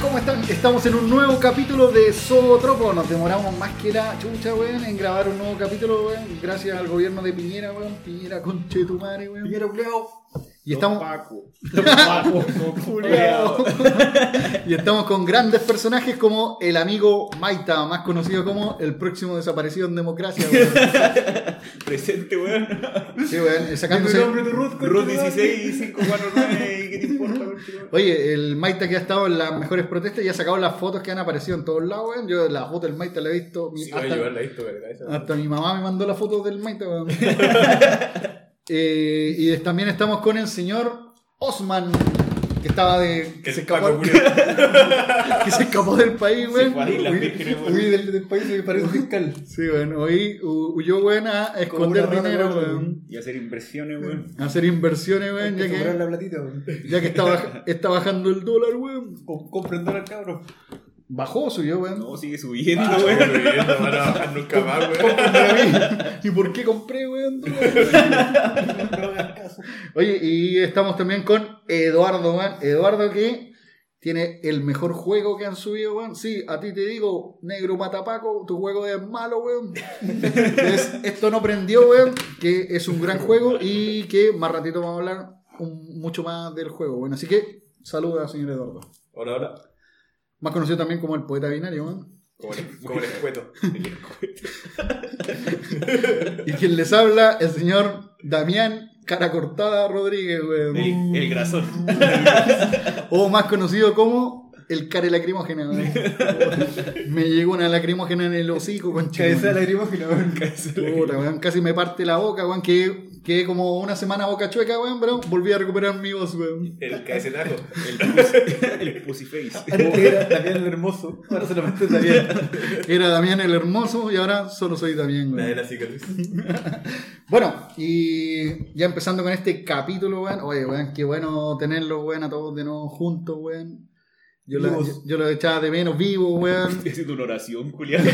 ¿cómo están? Estamos en un nuevo capítulo de Zootropo. Nos demoramos más que la chucha, weón, en grabar un nuevo capítulo, weón. Gracias al gobierno de Piñera, weón. Piñera, conche tu madre, weón. Piñera culeado. Y estamos. Paco. Culeado. y estamos con grandes personajes como el amigo Maita, más conocido como el próximo desaparecido en democracia, weón. Presente, weón. Sí, weón, ¿Tu sacándose. nombre de Ruth? Ruth 16 y 549, ¿qué te importa, weón? Oye, el Maita que ha estado en las mejores protestas y ha sacado las fotos que han aparecido en todos lados, weón. Yo la foto del Maita la he visto. Sí, hasta- Hasta mi mamá me mandó la foto del Maite, weón. Eh, y también estamos con el señor Osman, que estaba de. que, El se escapó, que se escapó del país, Islas Huí- del, del país y parece fiscal. Sí, weón. Hoy hu- huyó, weón, a esconder dinero, weón. Y hacer inversiones. A hacer inversiones, weón, ya que, la platita, weón. ya que está, baj- está bajando el dólar, weón. Com- Compren dólar, cabrón. Bajó, subió, weón. No, sigue subiendo, weón. Subiendo, van a bajar nunca más, weón. ¿Y por qué compré, weón? No hagas caso. Oye, y estamos también con Eduardo, weón. Eduardo que tiene el mejor juego que han subido, weón. Sí, a ti te digo, negro matapaco, tu juego es malo, weón. Es- esto no prendió, weón, que es un gran juego y que más ratito vamos a hablar un- mucho más del juego, weón. Así que, saluda, señor Eduardo. Ahora, ahora. Más conocido también como el poeta binario, weón. Como el, como el escueto. Y quien les habla, el señor Damián Cara Cortada Rodríguez, weón. El, el grasón. O más conocido como el care lacrimógena. weón. me llegó una lacrimógena en el hocico, con Cabeza de lacrimógena, weón. Puta, weón, casi me parte la boca, weón. Que quedé como una semana boca chueca, weón, pero volví a recuperar mi voz, weón. El cabecetazo. El pussy, el pussy face. Antes era también el hermoso. Ahora solamente también. Era Damián el hermoso y ahora solo soy Damián, La de weón. la cicatriz. Bueno, y ya empezando con este capítulo, weón. Oye, weón, qué bueno tenerlos, weón, a todos de nuevo juntos, weón. Yo, la- yo, yo los echaba de menos vivos, weón. Estoy haciendo una oración, culiada.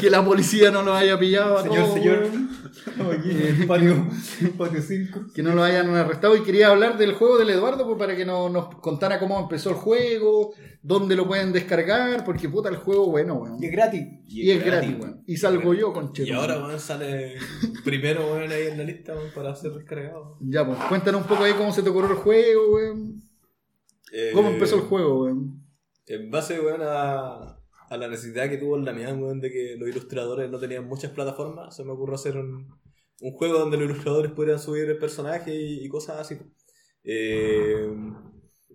Que la policía no los haya pillado a Señor, todos, señor. weón. Oye, patio, patio 5. que no lo hayan arrestado y quería hablar del juego del Eduardo pues, para que no- nos contara cómo empezó el juego, dónde lo pueden descargar, porque puta el juego bueno, weón. Y es gratis. Y es gratis, weón. Y salgo yo con Y ahora, weón, sale primero, weón, ahí en la lista, weón, para ser descargado. Ya, pues, cuéntanos un poco ahí cómo se te ocurrió el juego, weón. Eh, ¿Cómo empezó el juego, weón? En base, weón, a, a la necesidad que tuvo el Damián, weón, de que los ilustradores no tenían muchas plataformas, se me ocurrió hacer un, un juego donde los ilustradores pudieran subir el personaje y, y cosas así. Eh,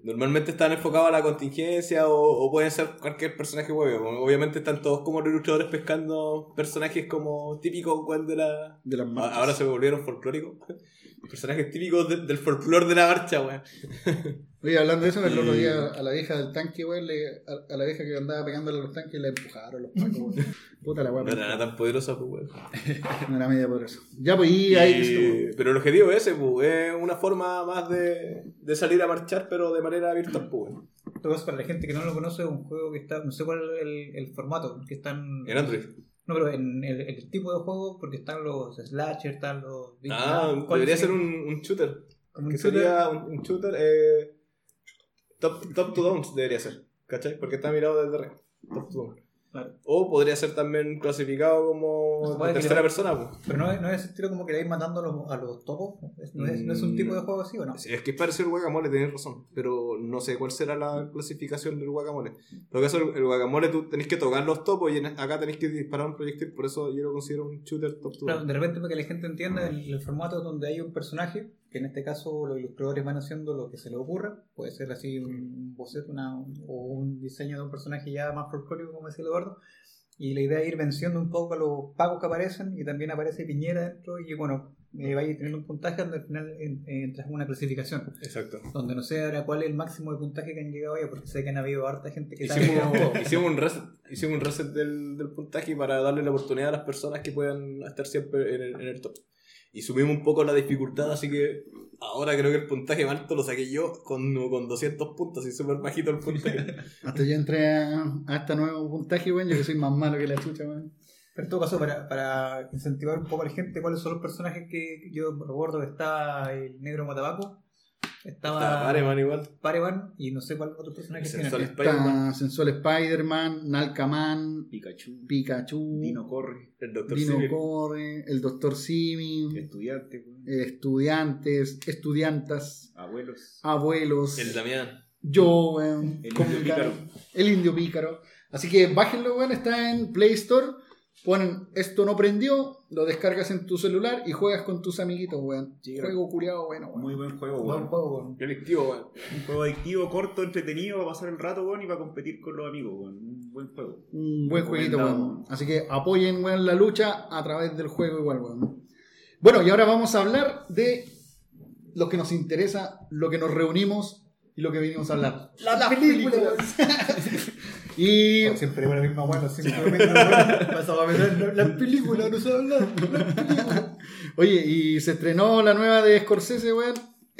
normalmente están enfocados a la contingencia o, o pueden ser cualquier personaje huevo. Obviamente están todos como los ilustradores pescando personajes como típicos, de la, De las marchas. Ahora se volvieron folclóricos. Personajes típicos de- del folclore de la marcha, weón. Oye, hablando de eso, el otro día a la vieja del tanque, le- a, a la vieja que andaba pegándole a los tanques, le empujaron los pacos. Puta la weón. No era nada tan poderosa, pues, weón. No era media por eso. Ya, pues, y ahí Y- estuvo. Pero el objetivo es ese, pues, es una forma más de, de salir a marchar, pero de manera virtual, pues. Todo eso para la gente que no lo conoce, es un juego que está, no sé cuál es el, el formato, que están... En Android. No, pero en el, el tipo de juego, porque están los slashers, están los... Ah, ¿Cuál debería sería? ser un, un shooter. Un Que shooter. sería un, un shooter. Eh, top, top to downs debería ser. ¿Cachai? Porque está mirado desde arriba. Top to down. Claro. O podría ser también clasificado como No, puede de que tercera persona, pues. Pero no es, no es ese estilo como que le vais matando a los, a los topos. Es- No es, no es un tipo de juego así, ¿o no? Sí, Es que es parecido al guacamole, tenés razón. Pero no sé cuál será la clasificación del guacamole. En todo caso, el, el guacamole tú tenés que tocar los topos y en- acá tenés que disparar un proyectil. Por eso yo lo considero un shooter top to Claro, de repente para que la gente entienda el, el formato donde hay un personaje, que en este caso los ilustradores van haciendo lo que se les ocurra, puede ser así un boceto una, o un diseño de un personaje ya más folclórico, como decía Eduardo, y la idea es ir venciendo un poco a los pagos que aparecen, y también aparece Piñera dentro, y bueno, eh, vaya teniendo un puntaje donde al final en- entras en una clasificación, Exacto. donde no sé ahora cuál es el máximo de puntaje que han llegado ya, porque sé que han habido harta gente que Hicimos, hicimos un reset, hicimos un reset del, del puntaje para darle la oportunidad a las personas que puedan estar siempre en el, en el top. Y subimos un poco la dificultad, así que ahora creo que el puntaje más alto lo saqué yo con, con 200 puntos, y súper bajito el puntaje. Hasta yo entré a, a este nuevo puntaje, weón, yo que soy más malo que la chucha, weón. Pero en todo caso, para, para incentivar un poco a la gente, ¿cuáles son los personajes que yo recuerdo que está el negro Matabaco? Estaba Estaba Pareman igual. Pareman y no sé cuál otro personaje sensual Spider-Man. Sensual Spider-Man, Nalcaman, Pikachu. Pikachu, Dino corre. El Dr. Dino Sivir. Corre, el Doctor Simi, Estudiante, eh, estudiantes, estudiantas, Abuelos. abuelos, El Damián. yo, weón, El ¿cómo indio pícaro. El indio pícaro. Así que bájenlo, weón, está en Play Store. Ponen esto no prendió, lo descargas en tu celular y juegas con tus amiguitos, weón. Sí, Juego curiado, bueno, weón. Muy buen juego, Buen weón. juego, weón. Delictivo, weón. Un juego adictivo, corto, entretenido, para pasar el rato, weón, y para competir con los amigos, weón. Un buen juego. Un buen jueguito, weón. Así que apoyen, weón, la lucha a través del juego igual, weón. Bueno, y ahora vamos a hablar de lo que nos interesa, lo que nos reunimos y lo que venimos a hablar. Las películas. Y Siempre digo la misma weón, siempre digo la misma weón. Pasaba a pensar, las películas, no se habla. Las películas. Oye, y se estrenó la nueva de Scorsese, weón.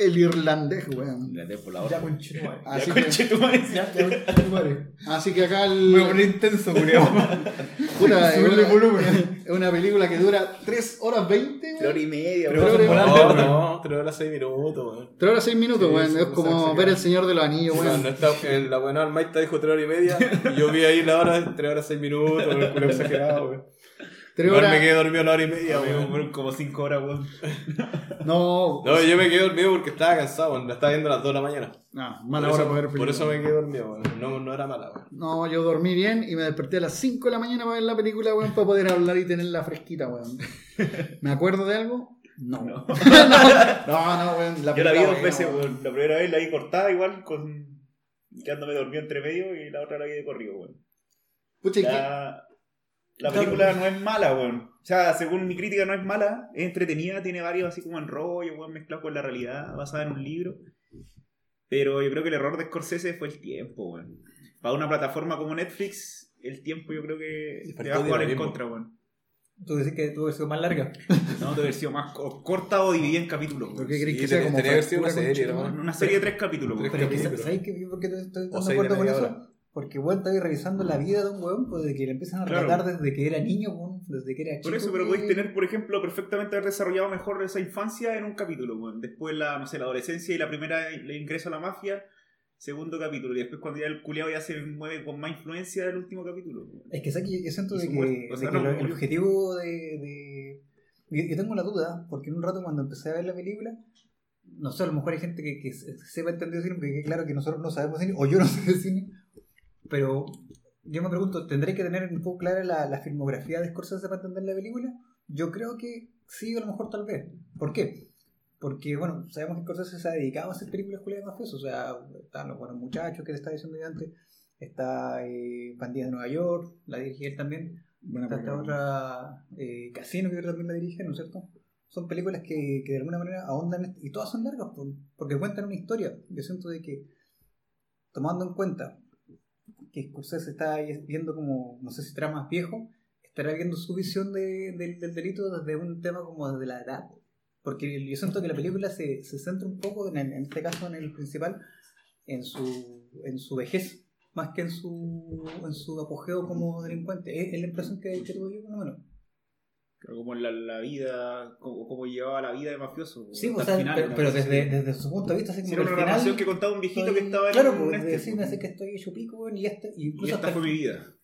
El irlandés, weón. La por la Ya, otra. conchetumare. Así Ya, que, conchetumare. Ya, ya, conchetumare. así que acá Me voy a el, poner intenso, culiao. puta, es, Subirle una, volumen. es una película que dura 3 horas 20, Tres weón. horas y media, Pero weón. No, weón. no, 3 horas 6 minutos, weón. 3 horas 6 minutos, Sí, weón. sí, Es como ver el Señor de los Anillos, weón. Cuando está, en la buena Almaita dijo 3 horas y media. Y yo vi ahí la hora, 3 horas 6 minutos, weón. culo exagerado, weón. 3 Igual horas. me quedé dormido la hora y media, weón. fueron como 5 horas, weón. No, No, yo me quedé dormido porque estaba cansado, weón. La estaba viendo a las 2 de la mañana. no, mala por, hora eso, para ver por eso me quedé dormido, weón. No, no era mala, weón. No, yo dormí bien y me desperté a las 5 de la mañana para ver la película, weón, para poder hablar y tenerla fresquita, weón. ¿Me acuerdo de algo? No. No. no, no, weón. La Yo la vi película dos buena, veces, weón. weón. La primera vez la vi cortada igual, con quedándome dormido entre medio, y la otra la vi de corrido, weón. Pucha, ¿y qué? La, la película no es mala, weón. O sea, según mi crítica no es mala, es entretenida, tiene varios así como enrollos, weón, mezclados con la realidad, basada en un libro. Pero yo creo que el error de Scorsese fue el tiempo, weón. Para una plataforma como Netflix, el tiempo yo creo que te va a jugar en contra, weón. Tú decís que tuvo que ser más larga. No, te haber sido más co- corta o dividida en capítulos. ¿Por weón. qué crees Sí, que sea como que haber sido una serie. Una serie de tres capítulos, Tres que. ¿sabes? ¿Por qué te acuerdo con media eso? Porque weón está ahí revisando la vida de un weón pues, desde que le empiezan a Claro. relatar desde que era niño, weón, desde que era chico. Por eso, pero que- podéis tener, por ejemplo, perfectamente haber desarrollado mejor esa infancia en un capítulo, weón. Después la, no sé, la adolescencia y la primera el ingreso a la mafia, segundo capítulo. Y después cuando ya el culiao ya se mueve con más influencia del último capítulo. weón. Es que, ¿sabes yo siento de que, muerte. O sea, de que no, lo- el objetivo de... de- Yo, tengo una duda, porque en un rato cuando empecé a ver la película, no sé, a lo mejor hay gente que, que se- sepa entender cine, porque claro que nosotros no sabemos cine, o yo no sé de cine, pero yo me pregunto, ¿tendré que tener un poco clara la, la filmografía de Scorsese para entender la película? Yo creo que sí, a lo mejor tal vez. ¿Por qué? Porque, bueno, sabemos que Scorsese se ha dedicado a hacer películas culiadas mafiosas, o sea, están los buenos muchachos que le estaba diciendo yo antes, está eh, Pandilla de Nueva York, la dirige él también, Buena está esta otra eh, Casino que también la dirige, ¿no es cierto? Son películas que, que de alguna manera ahondan y todas son largas por- porque cuentan una historia. Yo siento de que, tomando en cuenta que Scorsese está viendo como, no sé si será más viejo, estará viendo su visión de- del- del delito desde un tema como desde la edad. Porque yo siento que la película se, se centra un poco, en, en este caso en el principal, en su, en su vejez, más que en su, en su apogeo como delincuente. Es, es la impresión que, que yo, por lo menos. Como la, la vida, como, como llevaba la vida de mafioso. weón, Sí, hasta o sea, final, pero, desde, desde su punto de vista, así Sí, como era que una al final, que contaba un viejito estoy- que estaba en Claro, pues este, weón. así que estoy hecho pico, y, este, y esta hasta, fue mi vida.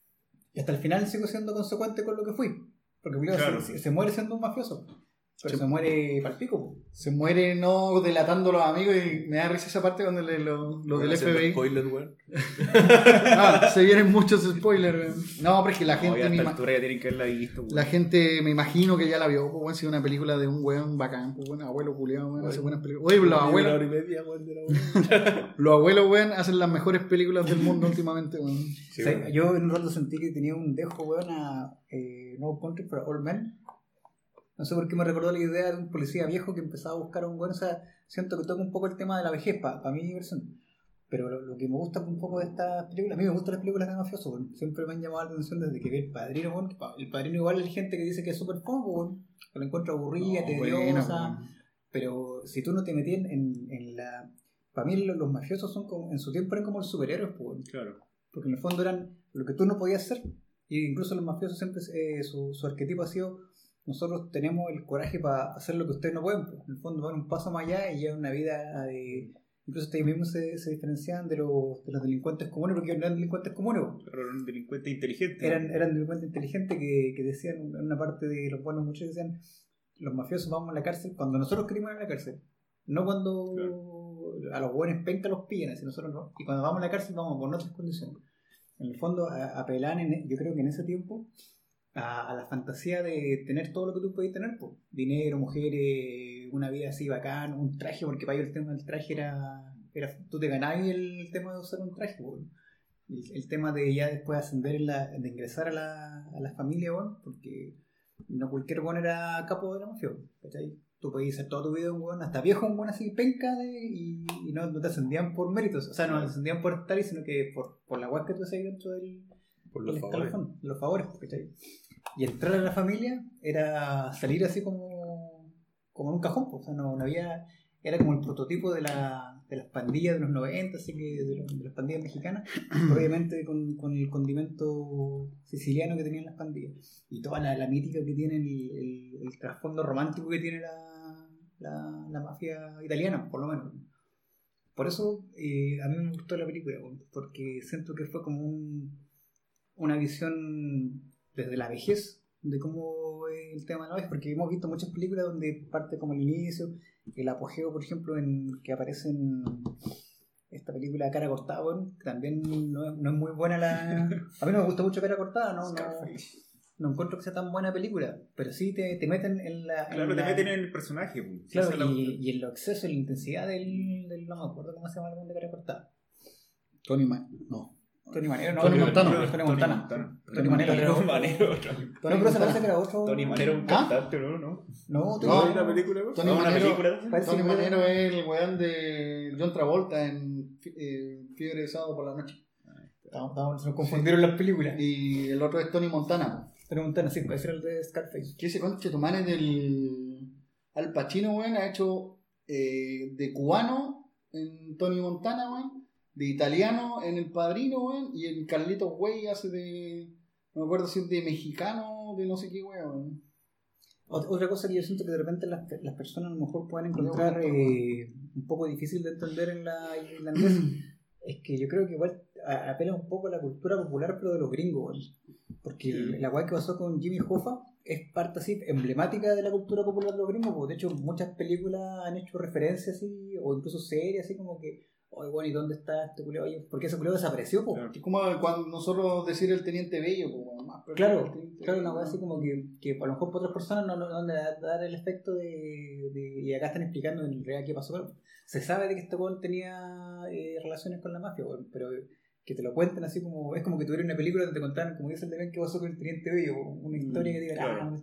y hasta el final sigo siendo consecuente con lo que fui. Porque claro, Claro. se, se muere siendo un mafioso, pero Sí. se muere para el pico. po. Se muere no delatando a los amigos y me da risa esa parte cuando le, lo, lo del FBI. Spoiler, weón. Ah, se vienen muchos spoilers, weón. No, pero es que la No, gente me esta ima- altura ya tienen que haberla visto. weón. La gente me imagino que ya la vio, pues bueno, si es una película de un weón bacán, abuelo culiado, weón, hace buenas películas. Oye, los abuelos, media, weón, weón. los weón, hacen las mejores películas del mundo últimamente, weón. Sí, O sea, weón. yo en un rato sentí que tenía un dejo, weón, a eh, No Country for Old Men. No sé por qué me recordó la idea de un policía viejo que empezaba a buscar a un weón. O sea, siento que toca un poco el tema de la vejez, para mi diversión. Pero lo, lo que me gusta un poco de estas películas, a mí me gustan las películas de mafiosos, weón. siempre me han llamado la atención desde que vi El Padrino, pa- El Padrino igual hay gente que dice que es súper poco, weón. Que lo encuentra aburrida, No, tediosa. Pero si tú no te metías en, en la... Para mí los, los mafiosos son como, en su tiempo eran como los superhéroes, pues. Claro. Porque en el fondo eran lo que tú no podías hacer. Y incluso los mafiosos siempre, eh, su, su arquetipo ha sido, nosotros tenemos el coraje para hacer lo que ustedes no pueden. pues. En el fondo van un paso más allá y llevan una vida de, Incluso ellos mismos se, se diferenciaban de los, de los delincuentes comunes porque no eran delincuentes comunes. Pero era un delincuente inteligente. Eran, eran delincuentes inteligentes que, que decían, en una parte de los buenos muchachos decían, los mafiosos vamos a la cárcel cuando nosotros queremos ir a la cárcel. No cuando a los buenos penca los pillan, así nosotros no. Y cuando vamos a la cárcel vamos con otras condiciones. En el fondo a- apelaban, en- yo creo que en ese tiempo, a, a la fantasía de tener todo lo que tú podías tener, po. dinero, mujeres, una vida así bacán, un traje, porque para ellos el tema del traje era, era tú te ganabas el tema de usar un traje, po. el, el tema de ya después ascender, en la, de ingresar a la, a la familia, weón, porque no cualquier weón era capo de la mafia, ¿cachai? Tú podías ser toda tu vida un weón, hasta viejo un weón así penca de- y, y no, no te ascendían por méritos, o sea, no te ascendían por estar, sino que por, por la weá que tú hacías dentro del, Por los el favores. escalafón, los favores, ¿cachai? Y entrar a la familia era salir así como, como en un cajón, pues, o sea, no, no había, era como el prototipo de, la, de las pandillas de los 90, así que de, los- de las pandillas mexicanas, obviamente con, con el condimento siciliano que tenían las pandillas. Y toda la, la mítica que tiene el, el- el trasfondo romántico que tiene la, la, la mafia italiana, por lo menos. Por eso eh, a mí me gustó la película, porque siento que fue como un, una visión desde la vejez de cómo es el tema de la vejez, porque hemos visto muchas películas donde parte como el inicio, el apogeo, por ejemplo, en que aparece en esta película Cara Cortada, bueno, que también no es, no es muy buena la... A mí no me gusta mucho Cara Cortada, no, no, no encuentro que sea tan buena película, pero sí te, te meten en la... en Claro, te la- meten en el personaje. pues. Claro, la y, y en lo exceso, en la intensidad del, del... No me acuerdo cómo se llama el de Cara Cortada. Tony Ma- No. Tony Manero, no, Tony no, Montano. Tony, Tony Montana. Tony Manero, Tony Manero. No, pero que era otro... Tony Manero un ¿Ah? cantante, ¿no? ¿no? No, No, Tony- una película? Tony Manero, Tony Manero es el weón de John Travolta en eh, Fiebre de Sábado por la Noche. Nos confundieron las películas. Y el otro es Tony Montana. Tony Montana, sí, parece el de Scarface. Que ese conche tu del Al Pacino, weón, ha hecho eh, de cubano en Tony Montana, weón, de italiano en El Padrino, weón, y en Carlitos Way hace de. No me acuerdo si es de mexicano, de no sé qué, weón. Ot- Otra cosa que yo siento que de repente las, las personas a lo mejor pueden encontrar eh, un poco difícil de entender en la irlandesa es que yo creo que igual apela un poco a la cultura popular, pero de los gringos, weón. Porque el- la guay que pasó con Jimmy Hoffa es parte así emblemática de la cultura popular de los gringos, porque de hecho muchas películas han hecho referencias así, o incluso series así como que, oye, bueno, ¿y dónde está este culeo? Oye, ¿por qué ese culeo desapareció? po? Claro. Es como cuando nosotros decir el teniente bello, weón, más pero Claro, claro, una cosa así como que, que a lo mejor para otras personas no, no, no le da dar el efecto de, de- Y acá están explicando en realidad qué pasó. Pero se sabe de que este weón tenía eh, relaciones con la mafia, weón, pero que te lo cuenten así como. Es como que tuvieran una película donde te contaran, como dice el de Ben, qué pasó con el Teniente Bello, una historia que diga, claro. ah,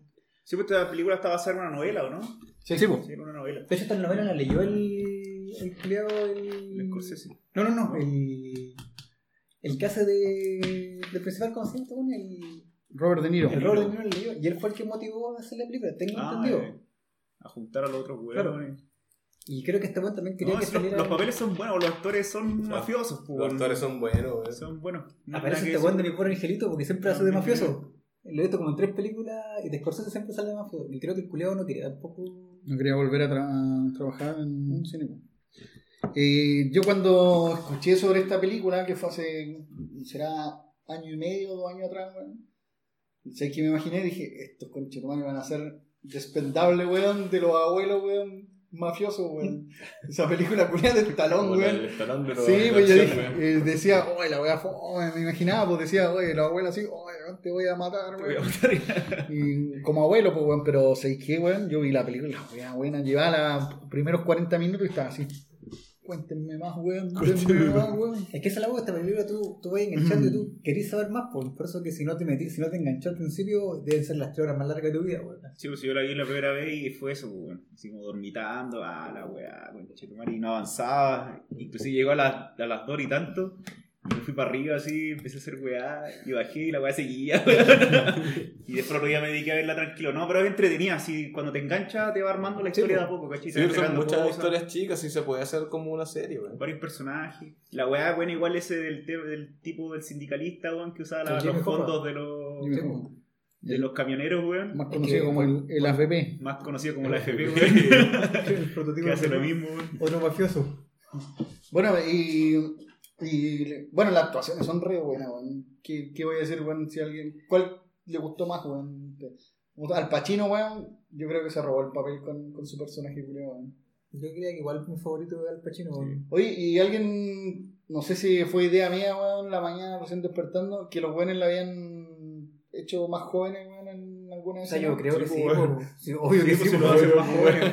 Sí, pues esta película está basada en una novela, ¿o no? Sí, Sí, pues. Sí, una novela. De hecho, esta novela la leyó el. El culiao, el. El Scorsese. No, no, no, el. El que hace de. del principal consciente, el. Robert De Niro. El Robert De Niro lo leyó y él fue el que motivó a hacer la película, tengo Ah, entendido. eh, a juntar a los otros Claro. huevos. Y creo que este weón también quería No, que si los, saliera. los papeles son buenos, los actores son Claro. mafiosos. pues, Los actores son buenos, son buenos. No Aparece que este weón de mi pobre angelito porque siempre hace de mafioso. Lo he visto como en tres películas y de Scorsese siempre sale de mafioso. Y creo que el culiao no quería tampoco. No quería volver a, tra- a trabajar en un cine. Eh, yo cuando escuché sobre esta película, que fue hace, será año y medio, dos años atrás, weón, sé que me imaginé, dije, estos conchetumanes van a ser despendables, weón, de los abuelos, weón, mafiosos, weón. Esa película culiada del talón, Como weón. el talón de los- Sí, pues yo dije, eh, decía, oye, la fome, me imaginaba, pues decía, oye, la abuela así, oye, te voy a matar, Te voy a weón. matar. Y como abuelo, pues, weón, pero sé que, weón, yo vi la película, la buena, llevaba los primeros 40 minutos y estaba así. Cuéntenme más, weón, cuéntenme más, weón. Es que esa es la weá, esta película tú, tú vas enganchando y tú querés saber más, pues. por eso que si no te metí, si no te enganchó al principio, deben ser las tres horas más largas de tu vida, weón. Sí, pues yo la vi la primera vez y fue eso, pues, bueno, así como dormitando, ah, la weá, conchetumare, y no avanzaba. Inclusive llegó a, las- a las dos y tanto. Me fui para arriba así, empecé a hacer weá, y bajé y la weá seguía, weón. Y después otro día me dediqué a verla tranquilo. No, pero es entretenida, así cuando te engancha te va armando la historia de a poco, ¿cachai? Sí, son muchas cosas, historias chicas y se puede hacer como una serie, güey. Varios personajes. La weá, bueno, igual ese del, tipo del sindicalista, weón, que usaba la- El Jimmy los Hoffa. fondos de los, Sí, de los camioneros, weón. Más Es conocido que- como el, el AFP. Más conocido como la FP, weón. el prototipo que hace lo mismo, weón. Otro mafioso. Bueno, y, y bueno, las actuaciones son re buenas, weón. ¿Qué, ¿Qué voy a decir, weón? Si alguien, ¿Cuál le gustó más, weón? Al Pacino, weón, yo creo que se robó el papel con, con su personaje, weón. Yo creía que igual mi favorito era Al Pacino. weón. Oye, y alguien, no sé si fue idea mía, weón, la mañana recién despertando, que los buenos la habían hecho más jóvenes, weón, alguna O sea, yo creo que Sí, pues, obvio que Sí, pues.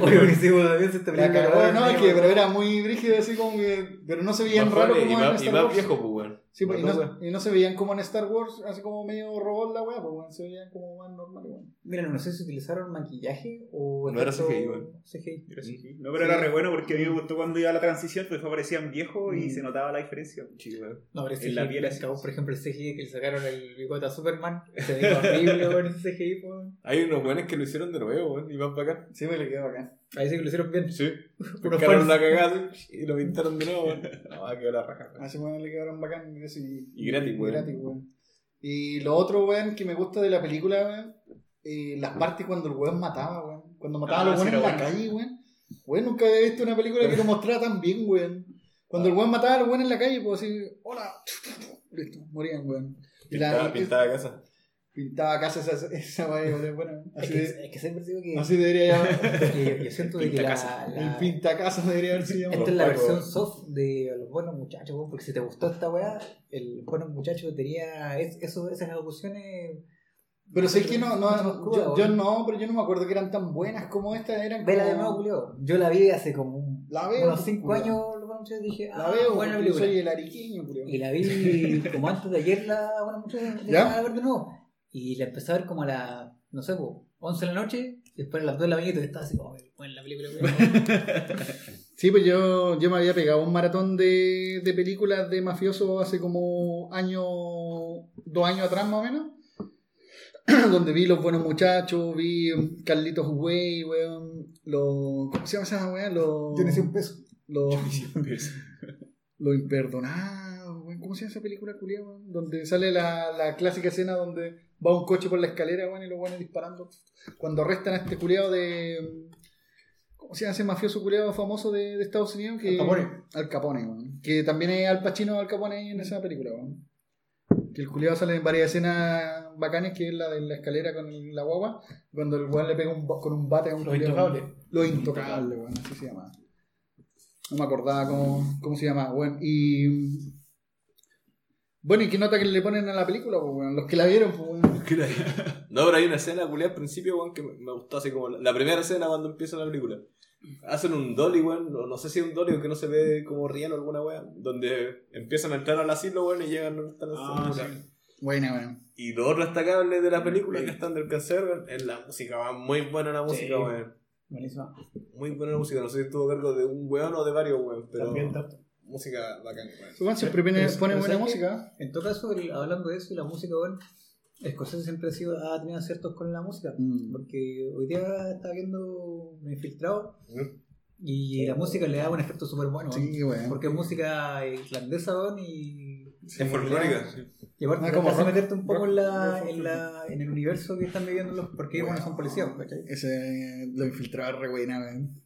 Obvio que sí, po. También se está La peleando cagó, la no, es que, pero era muy brígido, así como que. Pero no se veían Más raro como y más, viejo, pues. Sí, pues, y, no, weón. y no se veían como en Star Wars, así como medio robot la weá, pues weón, se veían como más normal, weón. Mira, no sé si utilizaron maquillaje o. No era CGI, weón. CGI. Era así. No, pero era re bueno porque a mí me gustó cuando iba a la transición, pues aparecían viejos y Mm. se notaba la diferencia. Sí, weón. No, pero el En la CGI, piel así. cagó, por ejemplo, el CGI que le sacaron el bigote a Superman. Se veía horrible, weón, ese CGI, po. Hay unos buenos que lo hicieron de nuevo, weón, y más bacán. Sí, me le quedó acá. Ahí sí que lo hicieron bien. Sí. Buscaron la cagada así, y lo pintaron de nuevo. No, va a quedar la raja. A ese weón le quedaron bacán. Y, así- Y gratis, weón. gratis, weón. Y lo otro, weón, que me gusta de la película, weón, eh, las partes cuando el weón mataba, weón. Cuando mataba Ah, a los sí, weones en la bueno. calle, weón. Weón, nunca había visto una película que lo mostrara tan bien, weón. Cuando el weón mataba a los weones en la calle, pues así, hola, listo, morían, weón. Y la- pintaba casa. Pintaba casa esa, esa es buena. Es Así, que, de- es que siempre digo que. así debería llamar. yo, yo siento de que la, la- El pintacasa debería haber sido Esta es la versión soft de los buenos muchachos, porque si te gustó esta weá, el buenos muchachos tenía es- eso, esas evoluciones. Pero sé que no, no, cruda, yo, yo no, pero yo no me acuerdo que eran tan buenas como estas, eran Vela como- de nuevo, Julio. Yo la vi hace como un- La veo. unos 5 culiao. años, los buenos muchachos, dije, La ah, veo, buena película. soy el ariqueño, culiao. Y la vi como antes de ayer, la buena muchachos, ¿Ya? la ver de nuevo. Y la empecé a ver como a las, no sé, po, 11 de la noche, y después a las 2 de la mañana y estaba así, oh, buena la película, weón. Sí, pues yo, yo me había pegado un maratón de, de películas de mafiosos hace como año, dos años atrás más o menos. Donde vi Los Buenos Muchachos, vi Carlitos Way, weón. Los, ¿Cómo se llama esa weá? Los, Yo sé un peso. los, los Imperdonados, weón. ¿Cómo se llama esa película, culiao, weón? Donde sale la, la clásica escena donde va un coche por la escalera, weón, y los buenos disparando. Cuando arrestan a este culiado de. ¿Cómo se llama ese mafioso culiado famoso de, de Estados Unidos? Que, Al Capone. Al Capone, weón. Que también es Al Pacino Al Capone en esa película, weón. Que el culiado sale en varias escenas bacanes, que es la de la escalera con la guagua, cuando el weón le pega un con un bate a un Los. Intocables. Los Intocables, weón, así se llama. No me acordaba cómo, cómo se llamaba, weón. Y. Bueno, ¿y qué nota que le ponen a la película, pues, weón? Los que la vieron, pues, weón. No, pero hay una escena culiada al principio, weón, que me gustó así como la, la primera escena cuando empieza la película. Hacen un dolly, weón, o no sé si es un dolly o que no se ve como riel o alguna weón, donde empiezan a entrar al asilo, weón, y llegan donde están Ah, las sí. Buena, weón. Y lo otro destacable de la película que están del cáncer, weón, es la música, weón, muy buena la música, Sí. weón. Buenísima. Muy buena la música, no sé si estuvo a cargo de un weón o de varios, weón, pero También tanto. Música bacán. Weón, siempre pone, buena música. En todo caso, el- hablando de eso y la música, bueno, Scorsese siempre ha, sido, ha tenido aciertos con la música. Mm. Porque hoy día estaba viendo un infiltrado Mm. y la música le da un efecto súper bueno. weón. Sí, weón. Porque es música irlandesa weón, y. Es folclórica. sí. Y aparte, Ah, como hace rock- meterte un poco rock- en, la, rock en, la, en el universo que están viviendo los. Porque ellos bueno, son policías, ¿cachai? Ese lo infiltraba re buena, weón.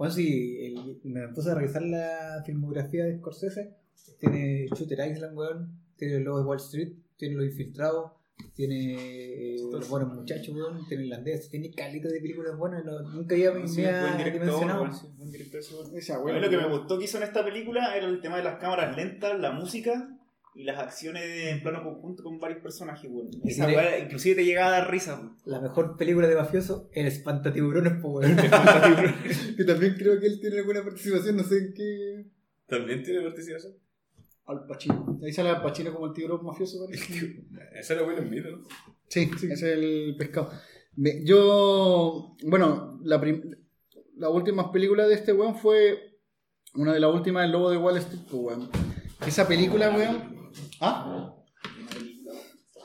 Bueno, sí, el- me puse a revisar la filmografía de Scorsese. Tiene Shooter Island, weón. Tiene el lobo de Wall Street. Tiene Los Infiltrados. Tiene eh, Los Buenos Muchachos, weón. Tiene Irlandés. Tiene calitos de películas buenas. no- nunca había Sí, me buen director, buen director ese A mí lo que me gustó que hizo en esta película era el tema de las cámaras lentas, la música y las acciones en plano conjunto con varios personajes, weón. Esa tiene- weá inclusive te llegaba a dar risa, weón. La mejor película de mafioso, El Espantatiburones, po, weón. Y también creo que él tiene alguna participación, no sé en qué. También tiene participación. Al Pacino. Ahí sale Al Pacino como el tiburón mafioso, parece. Esa era Will Smith, ¿no? Sí, ese es el pescado. Me- Yo, bueno, la, prim- la última película de este weón fue una de las últimas, El Lobo de Wall Street, pues, weón. Esa película, weón. ¿Ah?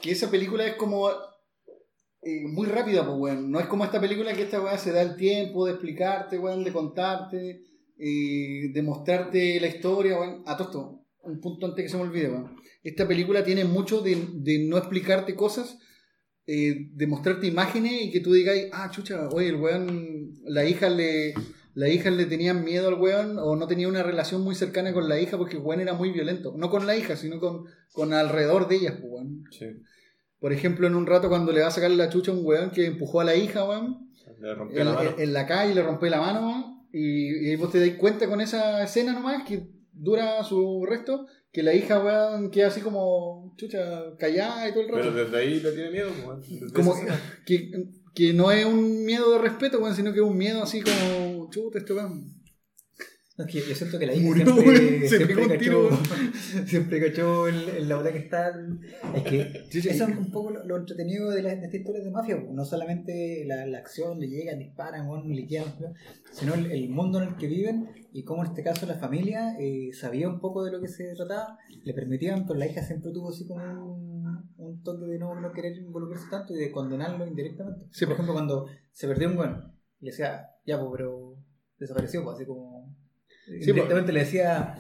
Que esa película es como eh, muy rápida, pues, weón. No es como esta película que esta weón se da el tiempo de explicarte, weón, de contarte, eh, de mostrarte la historia, weón. A todo esto, un punto antes que se me olvide, weón. Esta película tiene mucho de, de no explicarte cosas, eh, de mostrarte imágenes y que tú digas, ah, chucha, oye, el weón, la hija le, las hijas le tenían miedo al weón o no tenía una relación muy cercana con la hija porque el weón era muy violento. No con la hija, sino con, con alrededor de ellas, pues, weón. Sí. Por ejemplo, en un rato cuando le va a sacar la chucha a un weón que empujó a la hija, weón, Le rompió en, la mano. en- la calle le rompe la mano, weón, y, y vos te dais cuenta con esa escena nomás que dura su resto, que la hija, weón, queda así como chucha, callada y todo el rato. Pero desde ahí le tiene miedo, weón. Desde como que, que no es un miedo de respeto, weón, sino que es un miedo así como chuta, este weón. No, es que yo siento que la hija Murió, siempre, se siempre, cachó, siempre cachó en, en la hora que está. Es que Sí, sí. eso es un poco lo, lo entretenido de, la, de esta historia de mafia. No solamente la, la acción, le llegan, disparan, weón, liquidan, ¿no? sino el, el mundo en el que viven y cómo en este caso la familia eh, sabía un poco de lo que se trataba, le permitían, pero la hija siempre tuvo así como un, un toque de no, no querer involucrarse tanto y de condenarlo indirectamente. Sí, Por po. ejemplo, cuando se perdió un bueno, le decía, ya, pues, pero desapareció, pues, así como. Sí, directamente le decía,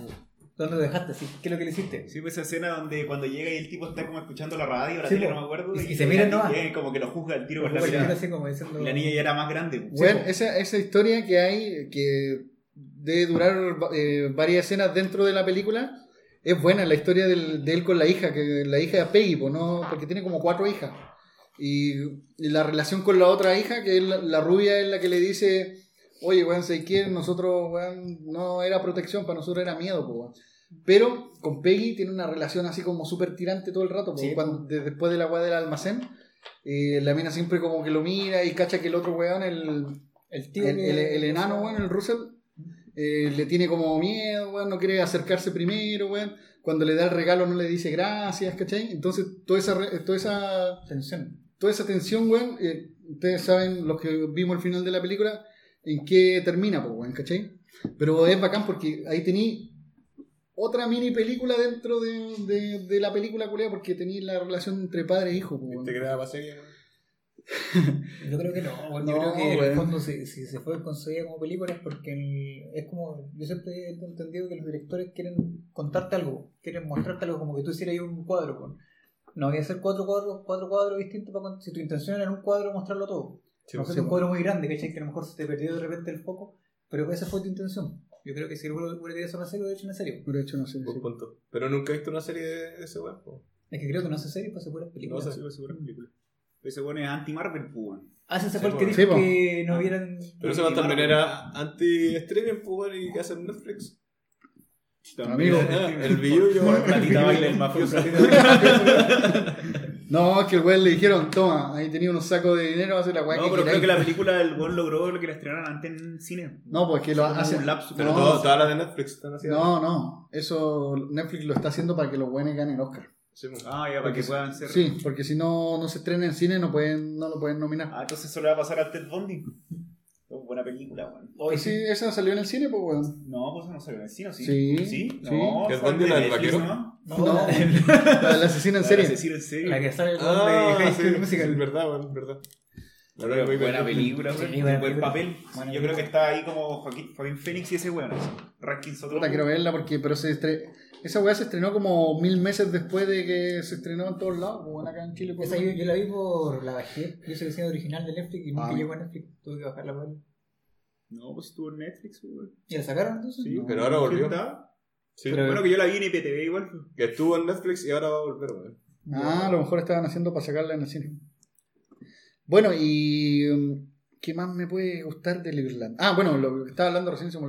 ¿dónde lo dejaste? Así, ¿Qué es lo que le hiciste? Sí, pues esa escena donde cuando llega y el tipo está como escuchando la radio, la Sí, tele, no me acuerdo. Y- y se miran la nomás. niña como que lo juzga el tiro con la mirada. diciendo, Y la niña ya era más grande. po. Bueno, po. esa, esa historia que hay, que debe durar eh, varias escenas dentro de la película, es buena, la historia del- de él con la hija, que la hija es Peggy, ¿no? porque tiene como cuatro hijas. Y, y la relación con la otra hija, que es la, la rubia, es la que le dice, oye, weón, ¿se quiere? Nosotros, weón, no era protección, para nosotros era miedo, po, weón". Pero con Peggy tiene una relación así como súper tirante todo el rato, po, Sí, cuando, de- después de la weá del almacén. eh, la mina siempre como que lo mira y cacha que el otro weón, el, el tío. el- el enano, weón, el Russell, eh, le tiene como miedo, weón, no quiere acercarse primero, weón. Cuando le da el regalo no le dice gracias, ¿cachai? Entonces, toda esa, re- toda esa, Tensión. toda esa tensión, weón, eh, ustedes saben, los que vimos el final de la película, en qué termina, pues, weón, ¿cachai? Pero es bacán porque ahí tení otra mini película dentro de, de, de la película, culiao, porque tení la relación entre padre e hijo, pues, weón. ¿Te para serie? Yo creo que no, bueno, No, yo creo que en bueno. el fondo si, si se fue concebida como película es porque el- es como, yo siempre he entendido que los directores quieren contarte algo, quieren mostrarte algo como que tú hicieras ahí un cuadro con, no voy a hacer cuatro cuadros, cuatro cuadros distintos para si tu intención era en un cuadro mostrarlo todo, Sí, no sí, un cuadro muy grande, ¿cachai? Que a lo mejor se te perdió de repente el foco, pero esa fue tu intención. Yo creo que si hubiera hubiera querido hacer una serie, hubiera hecho una serie. Por hecho, no sé. buen sí. punto. Pero nunca he visto una serie de ese po. Es que creo que no hace serie, pues se puede No, películas. esa sí, esa buena película. Ese bueno es anti-Marvel, pues. Ah, ese Sí, fue el que dijo que no vieran... Pero ese weón también era anti-streaming, pues, y que hace en Netflix. Amigo. Ah, el billuyo, platita baila el mafioso. No, es que el weón le dijeron, toma, ahí tenía unos sacos de dinero, hace la weá No, que pero creo queráis". que la película el weón logró lo que la estrenaran antes en cine. No, pues que lo Como hace. un lapso, Pero no, todas las de Netflix están así. no, no. Eso Netflix lo está haciendo para que los buenos ganen Oscar. Sí, pues. Ah, ya, para Porque que si- puedan ser. Sí, porque si no, no se estrena en cine, no pueden, no lo pueden nominar. Ah, entonces eso le va a pasar a Ted Bundy. Oh, buena película, weón. Hoy sí, esa salió en el cine, pues weón. No, pues no salió en el cine, ¿sí? Sí, ¿Sí? sí. No, Ted de la del vaquero. ¿no? No, No, la- la del asesino en La serie. asesino en serio. La que sale el Ah, de High Musical. es verdad, weón, es verdad. La verdad, muy buena película, Sí, buen película. papel. Yo creo que está ahí como Joaquín, Joaquín Phoenix y ese weón. Rankings otro. Puta, quiero verla porque, pero se estre... esa weá se estrenó como mil meses después de que se estrenó en todos lados, bueno, acá en Chile. Esa yo, yo la vi por. La bajé. Yo soy diseño original de Netflix y nunca Ah. llegó a Netflix. Tuve que bajarla por. No, pues estuvo en Netflix, weón. ¿Y la sacaron entonces? Sí, No. Pero ahora volvió. Sí, Pero- Bueno, que yo la vi en IPTV igual. que estuvo en Netflix y ahora va a volver, weón. Ah, a lo mejor estaban haciendo para sacarla en el cine. Bueno, y. um, ¿Qué más me puede gustar del Irlanda? Ah, bueno, lo que estaba hablando recién se me,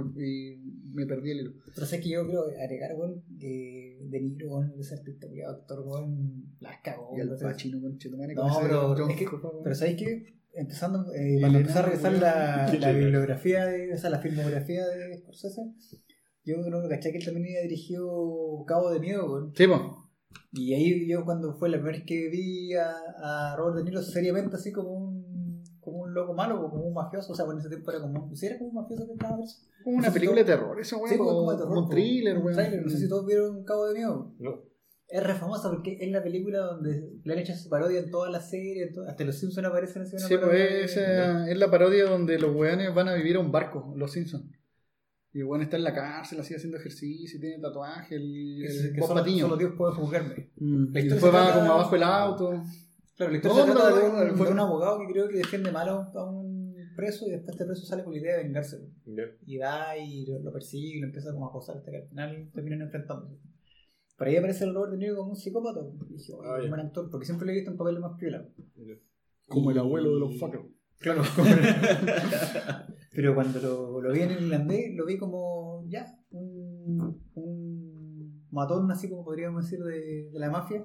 me perdí el hilo. Pero sé que yo creo agregar, weón, que De Niro, weón, ese artista, actor, weón, las cagó. Y al weón. Pacino, conchetumare, No, con pero es que-. Pero ¿sabéis qué? Empezando, eh, cuando el empecé a revisar la, la bibliografía, de, o sea, la filmografía de Scorsese, yo que caché que él también había dirigido Cabo de Miedo, weón. Sí, pues. Y ahí yo cuando fue la primera vez que vi a, a Robert De Niro seriamente así como un como un loco malo o como un mafioso, o sea, bueno, en ese tiempo era como, si era como un mafioso que estaba preso. Como una No sé si película de terror, eso, Sí, weón. como, como de terror, un como thriller, thriller, no sé si todos vieron Cabo de Miedo. No. Es re famosa porque es la película donde le han hecho esa parodia en todas las series, en to- hasta los Simpsons aparecen una Sí, pues es, la parodia donde los weones van a vivir a un barco, los Simpsons. Y el weón está en la cárcel, así haciendo ejercicio, tiene tatuaje, el, el que Bob solo, Patiño. solo Dios puede juzgarme. Mm, Y después va como abajo el auto. Claro, la historia se trata no, de, un, fue- de un abogado que creo que defiende mal a un, a un preso y después este preso sale con la idea de vengarse. Y va y lo, lo persigue y lo empieza como a acosar hasta que al final terminan enfrentándose. Por ahí aparece el Robert De Niro como un psicópata. Y dije, "Oye, Ah, buen actor, porque siempre lo he visto en papeles más piola. Como el abuelo de los fuckers. Claro. Pero cuando lo, lo vi en irlandés, lo vi como ya, un, un matón, así como podríamos decir, de, de la mafia.